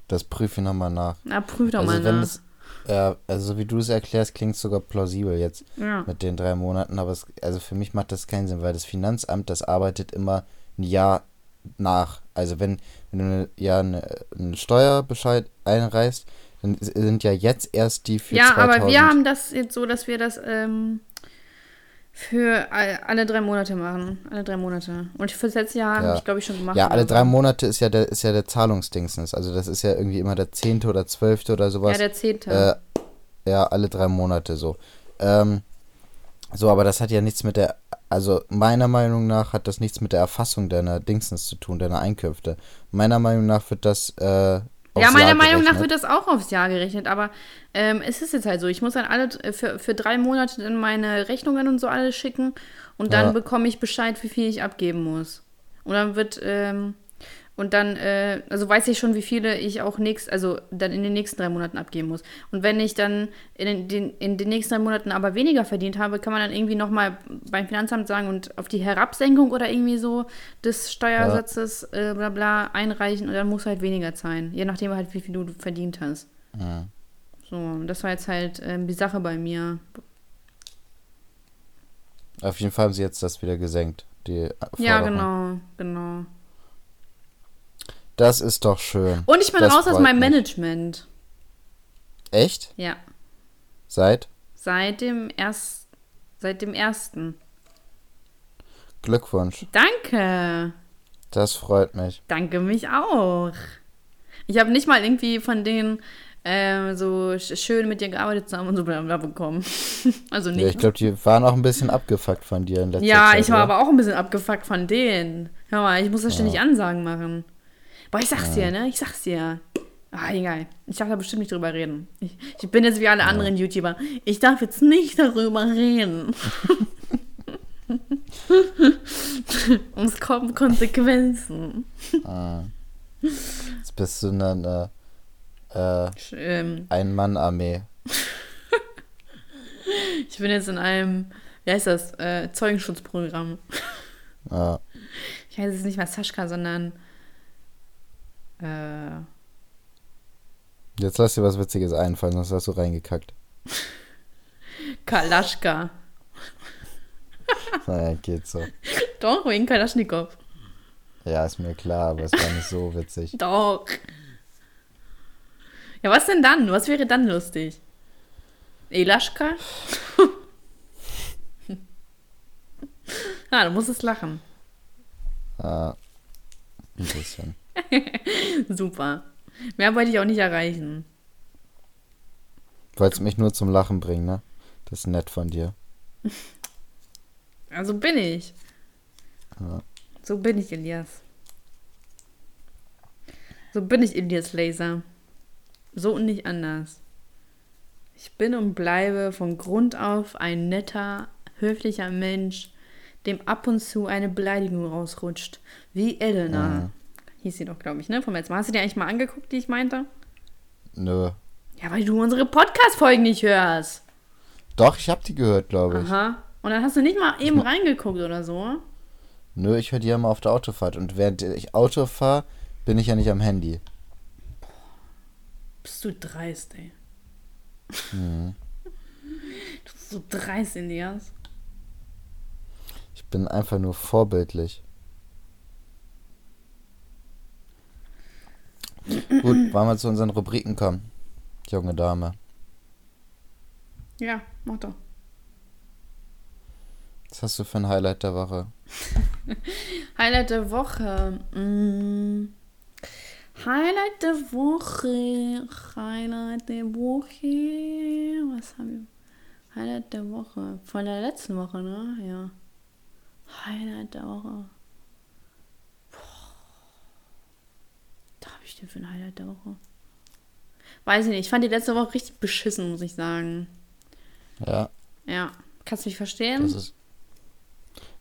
Das prüfe ich nochmal nach. Na, prüf doch Also mal wenn nach. es, ja, also so wie du es erklärst, klingt es sogar plausibel jetzt Ja. mit den drei Monaten, aber es, also für mich macht das keinen Sinn, weil das Finanzamt, das arbeitet immer ein Jahr nach. Also wenn, wenn du ja, eine, einen Steuerbescheid einreichst, dann sind ja jetzt erst die für Ja, 2000. aber wir haben das jetzt so, dass wir das ähm, für all- alle drei Monate machen. Alle drei Monate. Und für das letzte Jahr Ja. habe ich, glaube ich, schon gemacht. Ja, alle drei Monate ist ja der, ist ja der Zahlungsdingsens. Also das ist ja irgendwie immer der zehnte oder zwölfte oder sowas. Ja, der zehnte. Äh, ja, alle drei Monate so. Ähm, so, aber das hat ja nichts mit der, also meiner Meinung nach hat das nichts mit der Erfassung deiner Dingsens zu tun, deiner Einkünfte. Meiner Meinung nach wird das, äh, ja, meiner Jahr Meinung nach gerechnet. wird das auch aufs Jahr gerechnet, aber ähm, es ist jetzt halt so, ich muss dann alle äh, für, für drei Monate dann meine Rechnungen und so alles schicken und dann Ja. bekomme ich Bescheid, wie viel ich abgeben muss. Und dann wird, ähm, Und dann, äh, also weiß ich schon, wie viele ich auch nächst, also dann in den nächsten drei Monaten abgeben muss. Und wenn ich dann in den, in den nächsten drei Monaten aber weniger verdient habe, kann man dann irgendwie nochmal beim Finanzamt sagen und auf die Herabsenkung oder irgendwie so des Steuersatzes äh, bla bla einreichen und dann musst du halt weniger zahlen. Je nachdem halt, wie viel du verdient hast. Ja. So, das war jetzt halt ähm, die Sache bei mir. Auf jeden Fall haben sie jetzt das wieder gesenkt. Die Ja, Forderung. genau, genau. Das ist doch schön. Und ich bin Das raus aus meinem mich. Management. Echt? Ja. Seit? Seit dem erst, seit dem ersten. Glückwunsch. Danke. Das freut mich. Danke mich auch. Ich habe nicht mal irgendwie von denen ähm, so sch- schön mit dir gearbeitet zu haben und so bla bla bekommen. also Ja, ich nicht. glaube, die waren auch ein bisschen abgefuckt von dir in letzter Ja, Zeit. ich war oder? aber auch ein bisschen abgefuckt von denen. Hör mal, ich muss da ständig Ansagen machen. Boah, ich sag's dir, ne? Ich sag's dir. Ah, egal. Ich darf da bestimmt nicht drüber reden. Ich, ich bin jetzt wie alle anderen YouTuber. Ich darf jetzt nicht darüber reden. Und es kommen Konsequenzen. Ah. Jetzt bist du eine äh, Ich, ähm, Ein-Mann-Armee. ich bin jetzt in einem, wie heißt das, äh, Zeugenschutzprogramm. Ja. Ich heiße jetzt nicht mehr Saschka, sondern äh, Jetzt lass dir was Witziges einfallen, sonst hast du reingekackt. Kalaschka. Naja, geht so. Doch, wegen Kalaschnikow. Ja, ist mir klar, aber es war nicht so witzig. Doch. Ja, was denn dann? Was wäre dann lustig? Elaschka? ah, du musst es lachen. Ja, ein bisschen. Super. Mehr wollte ich auch nicht erreichen. Wolltest mich nur zum Lachen bringen, ne? Das ist nett von dir. Also bin ich. Ja. So bin ich, Elias. So bin ich, Elias Laser. So und nicht anders. Ich bin und bleibe von Grund auf ein netter, höflicher Mensch, dem ab und zu eine Beleidigung rausrutscht. Wie Elena. Mhm. Hieß sie doch, glaube ich, ne? Vom letzten Mal. Hast du dir eigentlich mal angeguckt, die ich meinte? Nö. Ja, weil du unsere Podcast-Folgen nicht hörst. Doch, ich hab die gehört, glaube ich. Aha. Und dann hast du nicht mal eben reingeguckt oder so. Nö, ich höre die ja immer auf der Autofahrt. Und während ich Auto fahre, bin ich ja nicht am Handy. Bist du dreist, ey. Mhm. Du bist so dreist, Elias. Ich bin einfach nur vorbildlich. Gut, wollen wir zu unseren Rubriken kommen? Junge Dame. Ja, mach doch. Was hast du für ein Highlight der Woche? Highlight der Woche. Mm. Highlight der Woche. Highlight der Woche. Was haben wir? Highlight der Woche. Von der letzten Woche, ne? Ja. Highlight der Woche. Da habe ich denn für ein Highlight der Woche? Weiß ich nicht. Ich fand die letzte Woche richtig beschissen, muss ich sagen. Ja, Ja. Kannst du mich verstehen? das ist.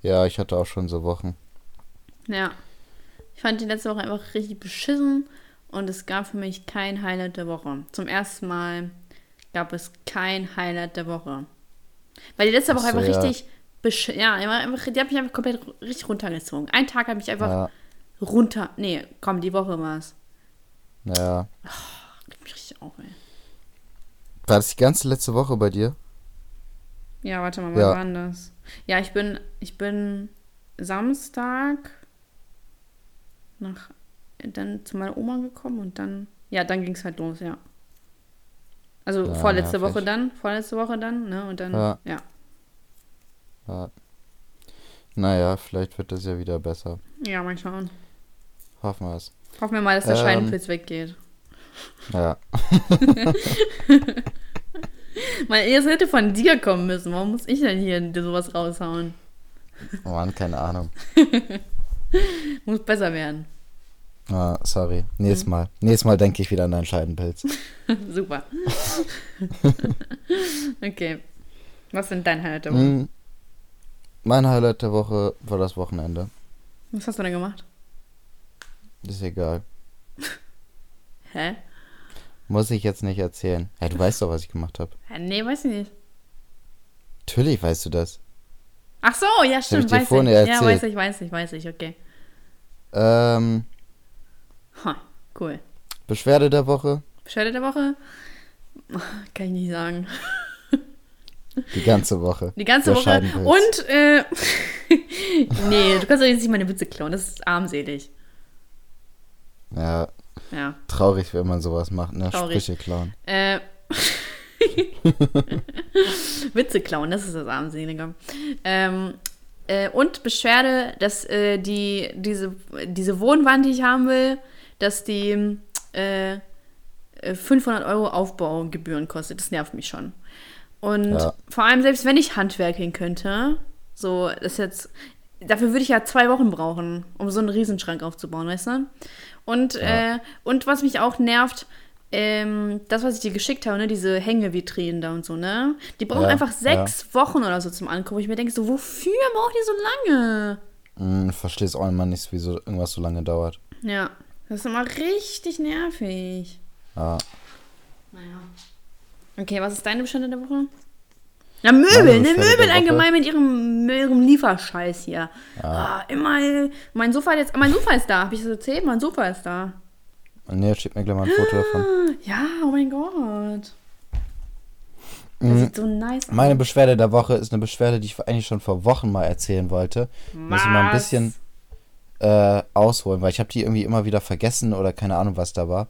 Ja, ich hatte auch schon so Wochen. Ja. Ich fand die letzte Woche einfach richtig beschissen und es gab für mich kein Highlight der Woche. Zum ersten Mal gab es kein Highlight der Woche. Weil die letzte Ach Woche einfach ja. richtig beschissen. Ja, einfach, die hat mich einfach komplett richtig runtergezogen. Ein Tag habe ich einfach Ja, runter. Nee, komm, die Woche war es. ja. Regt mich richtig auf, ey. War das die ganze letzte Woche bei dir? Ja, warte mal, wann Ja. war das? Ja, ich bin, ich bin Samstag nach dann zu meiner Oma gekommen und dann, ja, dann ging es halt los, ja. Also Ja, vorletzte ja, Woche vielleicht. dann, vorletzte Woche dann, ne? Und dann, Ja. ja. Ja. Naja, vielleicht wird das ja wieder besser. Ja, mal schauen. Hoffen wir es. Hoffen wir mal, dass der Ähm. Scheidenpilz weggeht. Ja. Weil es hätte von dir kommen müssen. Warum muss ich denn hier dir sowas raushauen? Oh Mann, keine Ahnung. Muss besser werden. Ah, sorry. Nächstes Mhm. Mal. Nächstes Mal denke ich wieder an deinen Scheidenpilz. Super. okay. Was sind dein Highlight der Woche? Mm, Mein Highlight der Woche war das Wochenende. Was hast du denn gemacht? Ist egal. Hä? Muss ich jetzt nicht erzählen. Ja, du weißt doch, was ich gemacht habe. Nee, weiß ich nicht. Natürlich weißt du das. Ach so, ja, stimmt, ich weiß ich. vorhin Ja, erzählt. weiß ich, weiß ich, weiß ich, okay. Ähm, Ha, cool. Beschwerde der Woche. Beschwerde der Woche? Kann ich nicht sagen. Die ganze Woche. Die ganze Woche. Und, äh, nee, du kannst doch jetzt nicht meine Witze klauen, das ist armselig. Ja, Ja. traurig, wenn man sowas macht, ne? Traurig. Sprüche klauen. Äh, Witze klauen, das ist das Armselige. Ähm, äh, und Beschwerde, dass äh, die, diese, diese Wohnwand, die ich haben will, dass die äh, äh, 500 Euro Aufbaugebühren kostet. Das nervt mich schon. Und Ja. vor allem, selbst wenn ich handwerkeln könnte, so, das jetzt, dafür würde ich ja zwei Wochen brauchen, um so einen Riesenschrank aufzubauen, weißt du? Und, Ja. äh, und was mich auch nervt, ähm, das, was ich dir geschickt habe, ne, diese Hängevitrinen da und so, ne? Die brauchen Ja, einfach sechs Wochen oder so zum Angucken. Ich mir denke, so, wofür braucht die so lange? Hm, ich verstehe es auch immer nicht, wieso irgendwas so lange dauert. Ja, das ist immer richtig nervig. Ja. Naja. Okay, was ist deine Beschwerde der Woche? Ja, Möbel, ne? Möbel allgemein mit ihrem, mit ihrem Lieferscheiß hier. Ah, immer, mein Sofa jetzt, mein Sofa ist da, hab ich das erzählt? Mein Sofa ist da. Nee, schick mir gleich mal ein Foto davon. Ja, oh mein Gott. Das Mhm. sieht so nice aus. Meine Beschwerde der Woche ist eine Beschwerde, die ich eigentlich schon vor Wochen mal erzählen wollte. Muss ich mal ein bisschen äh, ausholen, weil ich habe die irgendwie immer wieder vergessen oder keine Ahnung, was da war.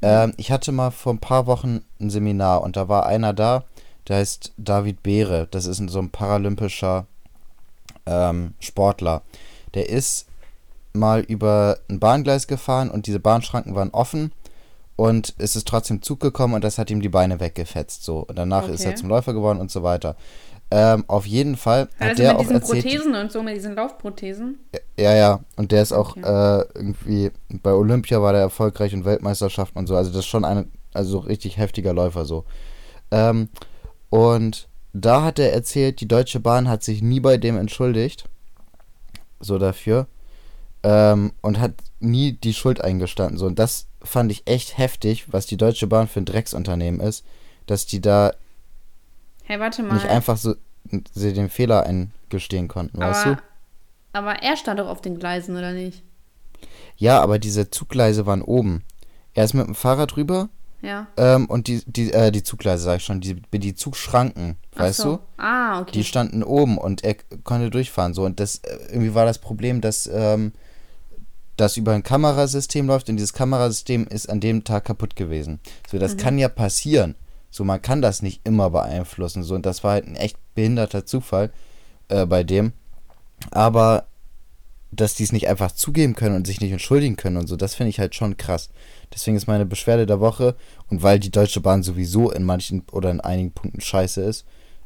Ähm, ich hatte mal vor ein paar Wochen ein Seminar und da war einer da, der heißt David Beere. Das ist ein- so ein paralympischer ähm, Sportler. Der ist mal über ein Bahngleis gefahren und diese Bahnschranken waren offen und es ist trotzdem Zug gekommen und das hat ihm die Beine weggefetzt. So. Und danach ist er Okay. zum Läufer geworden und so weiter. Ähm, auf jeden Fall hat also der mit auch diesen erzählt. Prothesen und so, mit diesen Laufprothesen. Ja, ja, und der ist auch Okay. äh, irgendwie bei Olympia war der erfolgreich und Weltmeisterschaften und so. Also das ist schon ein also so richtig heftiger Läufer so. Ähm, und da hat er erzählt, die Deutsche Bahn hat sich nie bei dem entschuldigt, so dafür, ähm, und hat nie die Schuld eingestanden. So und das fand ich echt heftig, was die Deutsche Bahn für ein Drecksunternehmen ist, dass die da Hey, warte mal. nicht einfach so sie den Fehler eingestehen konnten, weißt du? aber, aber er stand doch auf den Gleisen, oder nicht? Ja, aber diese Zuggleise waren oben. Er ist mit dem Fahrrad rüber Ja. ähm, und die, die, äh, die Zuggleise, sag ich schon, die, die Zugschranken, Ach weißt so. du? Ah, okay. Die standen oben und er konnte durchfahren. So, und das äh, irgendwie war das Problem, dass ähm, das über ein Kamerasystem läuft und dieses Kamerasystem ist an dem Tag kaputt gewesen. So, Mhm. das kann ja passieren. So, man kann das nicht immer beeinflussen. So, und das war halt ein echt behinderter Zufall äh, bei dem. Aber dass die es nicht einfach zugeben können und sich nicht entschuldigen können und so, das finde ich halt schon krass. Deswegen ist meine Beschwerde der Woche und weil die Deutsche Bahn sowieso in manchen oder in einigen Punkten scheiße ist,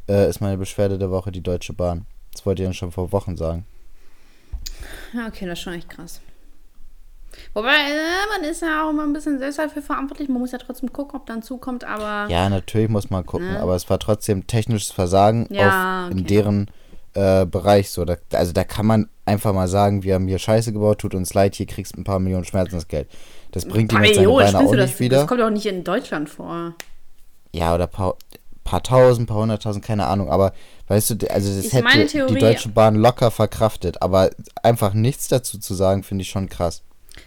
äh, ist meine Beschwerde der Woche die Deutsche Bahn. Das wollte ich ja schon vor Wochen sagen. Ja, okay, das ist schon echt krass. Wobei, äh, man ist ja auch immer ein bisschen selbst dafür verantwortlich. Man muss ja trotzdem gucken, ob dann zukommt, aber. Ja, natürlich muss man gucken, Ne? aber es war trotzdem technisches Versagen Ja, auf, in okay. deren äh, Bereich. So, da, also da kann man einfach mal sagen, wir haben hier Scheiße gebaut, tut uns leid, hier kriegst du ein paar Millionen Schmerzensgeld. Das bringt ihm jetzt seine Beine auch nicht das? wieder. Das kommt auch nicht in Deutschland vor. Ja, oder paar, paar tausend, paar hunderttausend, keine Ahnung. Aber weißt du, also das Ich hätte Theorie- die Deutsche Bahn locker verkraftet. Aber einfach nichts dazu zu sagen, finde ich schon krass.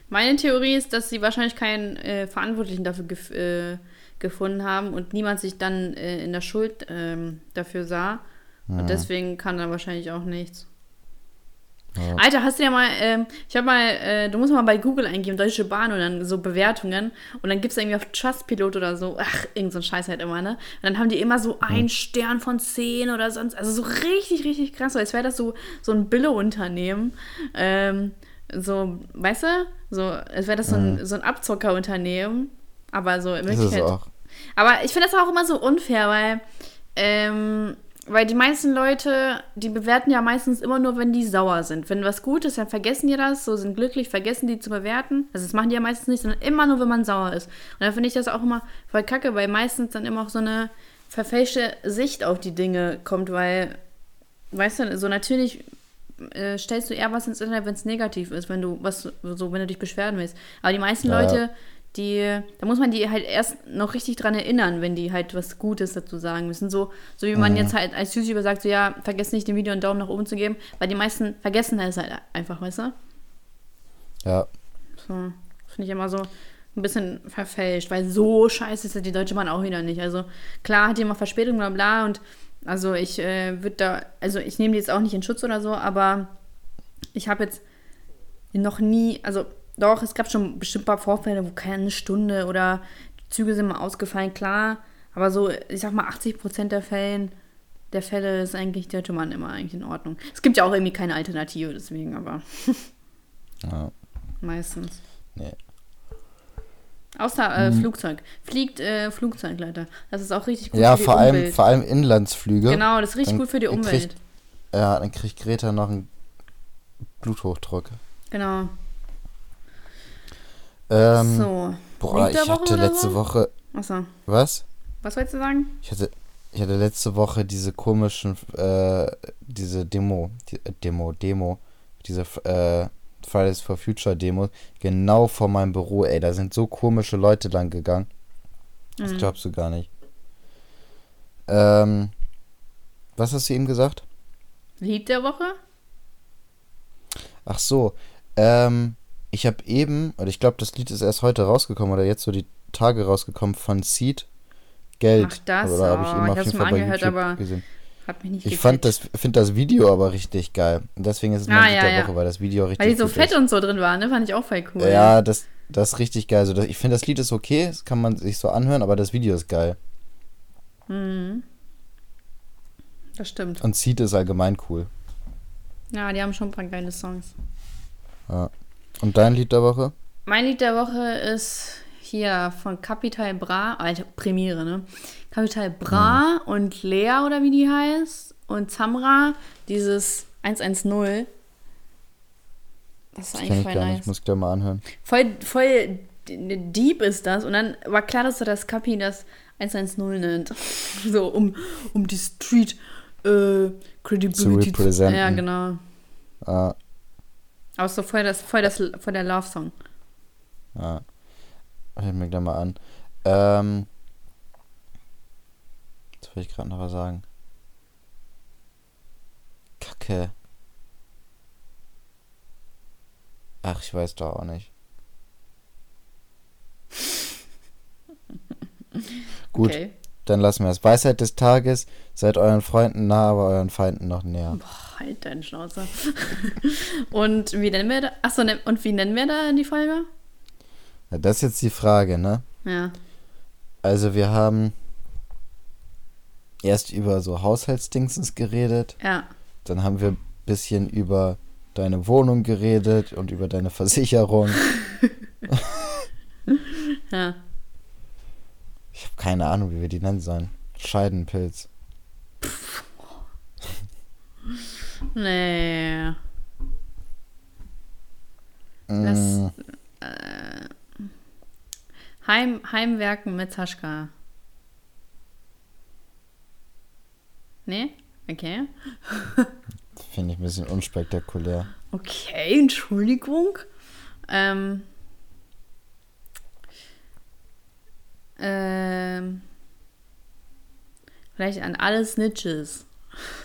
Meine Theorie ist, dass sie wahrscheinlich keinen äh, Verantwortlichen dafür gef äh, gefunden haben und niemand sich dann äh, in der Schuld ähm, dafür sah. Und deswegen kann da wahrscheinlich auch nichts. Ja. Alter, hast du ja mal, ähm, ich habe mal, äh, du musst mal bei Google eingeben, Deutsche Bahn und dann so Bewertungen und dann gibst du irgendwie auf Trustpilot oder so, ach, irgend so ein Scheiß halt immer, ne? Und dann haben die immer so einen Stern von zehn oder sonst, also so richtig, richtig krass, so als wäre das so, so ein Bille-Unternehmen. Ähm, so, weißt du? So, als wäre das so ein, so ein Abzockerunternehmen. Aber so in Wirklichkeit. auch. Aber ich finde das auch immer so unfair, weil, ähm, weil die meisten Leute, die bewerten ja meistens immer nur, wenn die sauer sind. Wenn was gut ist, dann vergessen die das, so sind glücklich, vergessen die zu bewerten. Also das machen die ja meistens nicht, sondern immer nur, wenn man sauer ist. Und dann finde ich das auch immer voll kacke, weil meistens dann immer auch so eine verfälschte Sicht auf die Dinge kommt, weil, weißt du, so natürlich äh, stellst du eher was ins Internet, wenn es negativ ist, wenn du was so, wenn du dich beschweren willst. Aber die meisten Ja. Leute, die, da muss man die halt erst noch richtig dran erinnern, wenn die halt was Gutes dazu sagen müssen. So, so wie Mhm. man jetzt halt als YouTuber sagt, so ja, vergesst nicht, dem Video einen Daumen nach oben zu geben, weil die meisten vergessen das halt einfach, weißt du? Ja, So, finde ich immer so ein bisschen verfälscht, weil so scheiße ist ja die Deutsche Bahn auch wieder nicht. Also klar hat die immer Verspätung, bla bla und also ich äh, würde da, also ich nehme die jetzt auch nicht in Schutz oder so, aber ich habe jetzt noch nie, also doch, es gab schon bestimmt ein paar Vorfälle, wo keine Stunde oder die Züge sind mal ausgefallen, klar, aber so, ich sag mal 80 Prozent der Fällen, der Fälle ist eigentlich Deutsche Bahn immer eigentlich in Ordnung. Es gibt ja auch irgendwie keine Alternative, deswegen, aber ja. meistens. Nee. Außer äh, Flugzeug. Fliegt äh, Flugzeug, Leute. Das ist auch richtig gut Ja, für die vor allem, Umwelt. vor allem Inlandsflüge. genau, das ist richtig Dann- gut für die Umwelt. kriegt- Ja, dann kriegt Greta noch einen Bluthochdruck. Genau. Ähm, so. Boah, ich hatte letzte so? Woche. Achso. Was? Was wolltest du sagen? Ich hatte, ich hatte letzte Woche diese komischen, äh, diese Demo, die, äh, Demo, Demo, diese äh, Fridays for Future Demo, genau vor meinem Büro, ey, da sind so komische Leute lang gegangen. Das Mhm. glaubst du gar nicht. Ähm, was hast du eben gesagt? Lied der Woche? Ach so, ähm, ich habe eben, oder ich glaube, das Lied ist erst heute rausgekommen oder jetzt so die Tage rausgekommen von Seed. Geld. Ach, das, Oder habe ich oh, eben ich auf hab's jeden mal Fall bei angehört, YouTube aber gesehen. Hat mich nicht Ich fand das, finde das Video aber richtig geil. Und deswegen ist es mein Ah, Lied ja, der ja. Woche, weil das Video richtig Weil die so fett ist. und so drin waren, ne? Fand ich auch voll cool. Ja, das, das ist richtig geil. Also das, ich finde, das Lied ist okay, das kann man sich so anhören, aber das Video ist geil. Mhm. Das stimmt. Und Seed ist allgemein cool. Ja, die haben schon ein paar geile Songs. Ja. Und dein Lied der Woche? Mein Lied der Woche ist hier von Capital Bra, Alter, Premiere, ne? Capital Bra und Lea oder wie die heißt und Zamra, dieses 110. Das ist Das eigentlich voll gar nice. nicht, muss ich dir mal anhören. Voll, voll deep ist das. Und dann war klar, dass das Capi das 110 nennt. so, um, um die Street äh, Credibility Zu representen. Ja, genau. Ah, Aber so voll, das, voll, das, voll der Love-Song. ja. Hört mir gleich mal an. Ähm, was wollte ich gerade noch was sagen? Kacke. Ach, ich weiß doch auch nicht. Gut, Okay. dann lassen wir es. Weisheit des Tages, seid euren Freunden nah, aber euren Feinden noch näher. Boah, halt deine Schnauze. und wie nennen wir da? Achso, ne, und wie nennen wir da die Folge? Ja, das ist jetzt die Frage, ne? Ja. Also wir haben erst über so Haushaltsdingsens geredet, Ja. dann haben wir ein bisschen über deine Wohnung geredet und über deine Versicherung. Ja. Ich habe keine Ahnung, wie wir die nennen sollen. Scheidenpilz. Nee. Das- Mm, Heim, Heimwerken mit Saschka. Nee? Okay. Finde ich ein bisschen unspektakulär. Okay, Entschuldigung. Ähm. Ähm. Vielleicht an alle Snitches.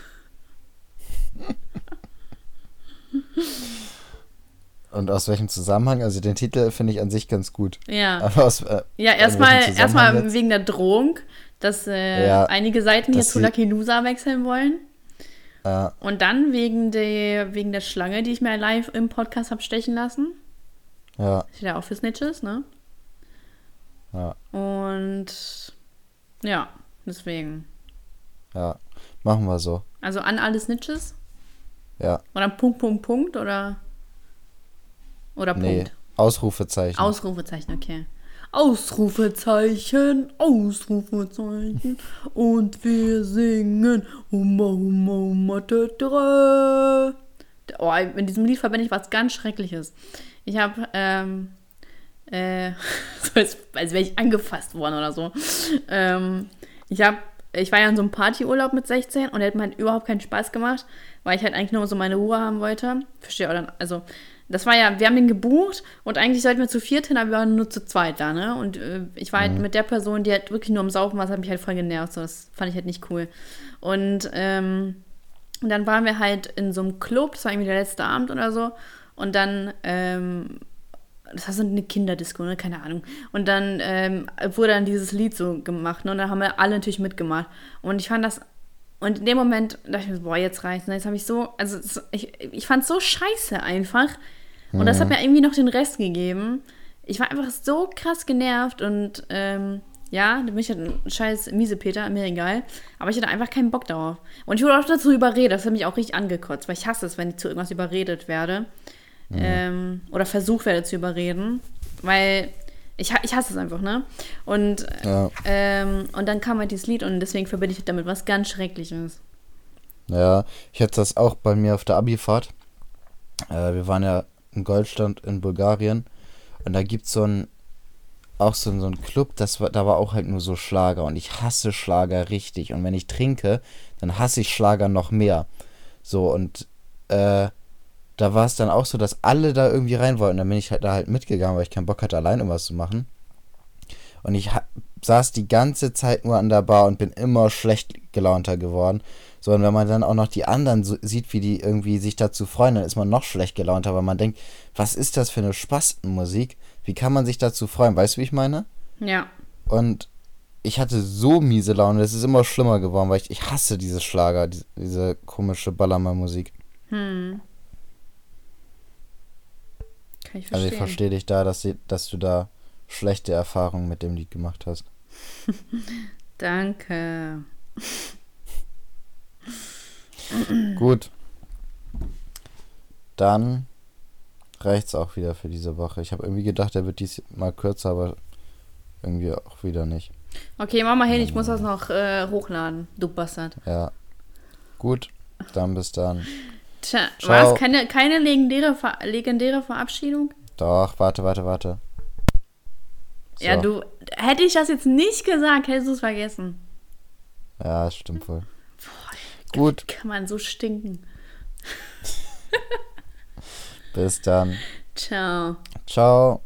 Und aus welchem Zusammenhang? Also den Titel finde ich an sich ganz gut. Ja. Aber aus, äh, Ja, erstmal jetzt? wegen der Drohung, dass äh, Ja, einige Seiten hier zu Lucky Loser wechseln wollen. Äh, Und dann wegen der, wegen der Schlange, die ich mir live im Podcast habe stechen lassen. ja, Ist ja auch für Snitches, ne? ja, Und ja, deswegen. ja. Machen wir so. Also an alle Snitches? Ja, Oder Punkt, Punkt, Punkt oder? Oder nee. Punkt? Ausrufezeichen. Ausrufezeichen, okay. Ausrufezeichen, Ausrufezeichen. Und wir singen Humma, Humma, Humma, tadara. Oh, in diesem Lied verbinde ich was ganz Schreckliches. Ich habe, ähm, äh, so als, als wäre ich angefasst worden oder so. Ähm, ich habe ich war ja in so einem Partyurlaub mit 16 und der hat mir halt überhaupt keinen Spaß gemacht, weil ich halt eigentlich nur so meine Ruhe haben wollte. Verstehe, oder? Also, das war ja, wir haben den gebucht und eigentlich sollten wir zu viert hin, aber wir waren nur zu zweit da, ne? Und äh, ich war halt mit der Person, die halt wirklich nur am Saufen war, das hat mich halt voll genervt. So, das fand ich halt nicht cool. Und, ähm, und dann waren wir halt in so einem Club, das war irgendwie der letzte Abend oder so. Und dann, ähm, das war so eine Kinderdisco, ne? Keine Ahnung. Und dann ähm, wurde dann dieses Lied so gemacht, ne? Und dann haben wir alle natürlich mitgemacht. Und ich fand das. Und in dem Moment dachte ich mir, boah, jetzt reicht's. Ne? Jetzt habe ich so, also ich, ich fand es so scheiße einfach. Und das hat mir irgendwie noch den Rest gegeben. Ich war einfach so krass genervt und ähm, ja, da bin ich halt ein scheiß Miesepeter, mir egal. Aber ich hatte einfach keinen Bock darauf. Und ich wurde auch dazu überredet, das hat mich auch richtig angekotzt, weil ich hasse es, wenn ich zu irgendwas überredet werde. Ähm, oder versucht werde zu überreden. Weil ich, ich hasse es einfach, ne? Und, Ja. ähm, und dann kam halt dieses Lied und deswegen verbinde ich damit was ganz Schreckliches. Ja, ich hatte das auch bei mir auf der Abifahrt. Äh, wir waren ja in Goldstand in Bulgarien und da gibt's so ein auch so, so ein Club, das war, da war auch halt nur so Schlager und ich hasse Schlager richtig und wenn ich trinke, dann hasse ich Schlager noch mehr. So und äh, da war es dann auch so, dass alle da irgendwie rein wollten. Dann bin ich halt da halt mitgegangen, weil ich keinen Bock hatte, allein irgendwas zu machen. Und ich saß die ganze Zeit nur an der Bar und bin immer schlecht gelaunter geworden. So, und wenn man dann auch noch die anderen so sieht, wie die irgendwie sich dazu freuen, dann ist man noch schlecht gelaunter, weil man denkt, was ist das für eine Spastenmusik? Wie kann man sich dazu freuen? Weißt du, wie ich meine? Ja. Und ich hatte so miese Laune, es ist immer schlimmer geworden, weil ich, ich hasse diese Schlager, diese, diese komische Ballermann-Musik. Hm. Kann ich verstehen. Also ich verstehe dich da, dass, sie, dass du da schlechte Erfahrungen mit dem Lied gemacht hast. Danke. Gut. Dann reicht's auch wieder für diese Woche. Ich habe irgendwie gedacht, er wird diesmal kürzer, aber irgendwie auch wieder nicht. Okay, mach mal hin, ich muss das noch äh, hochladen, du Bastard. Ja. Gut, dann bis dann. Tja, Ciao. was? Keine, keine legendäre, Ver legendäre Verabschiedung? Doch, warte, warte, warte. So. Ja, du, hätte ich das jetzt nicht gesagt, hättest du es vergessen. Ja, stimmt wohl. Gut, Kann man so stinken. bis dann. Ciao. Ciao.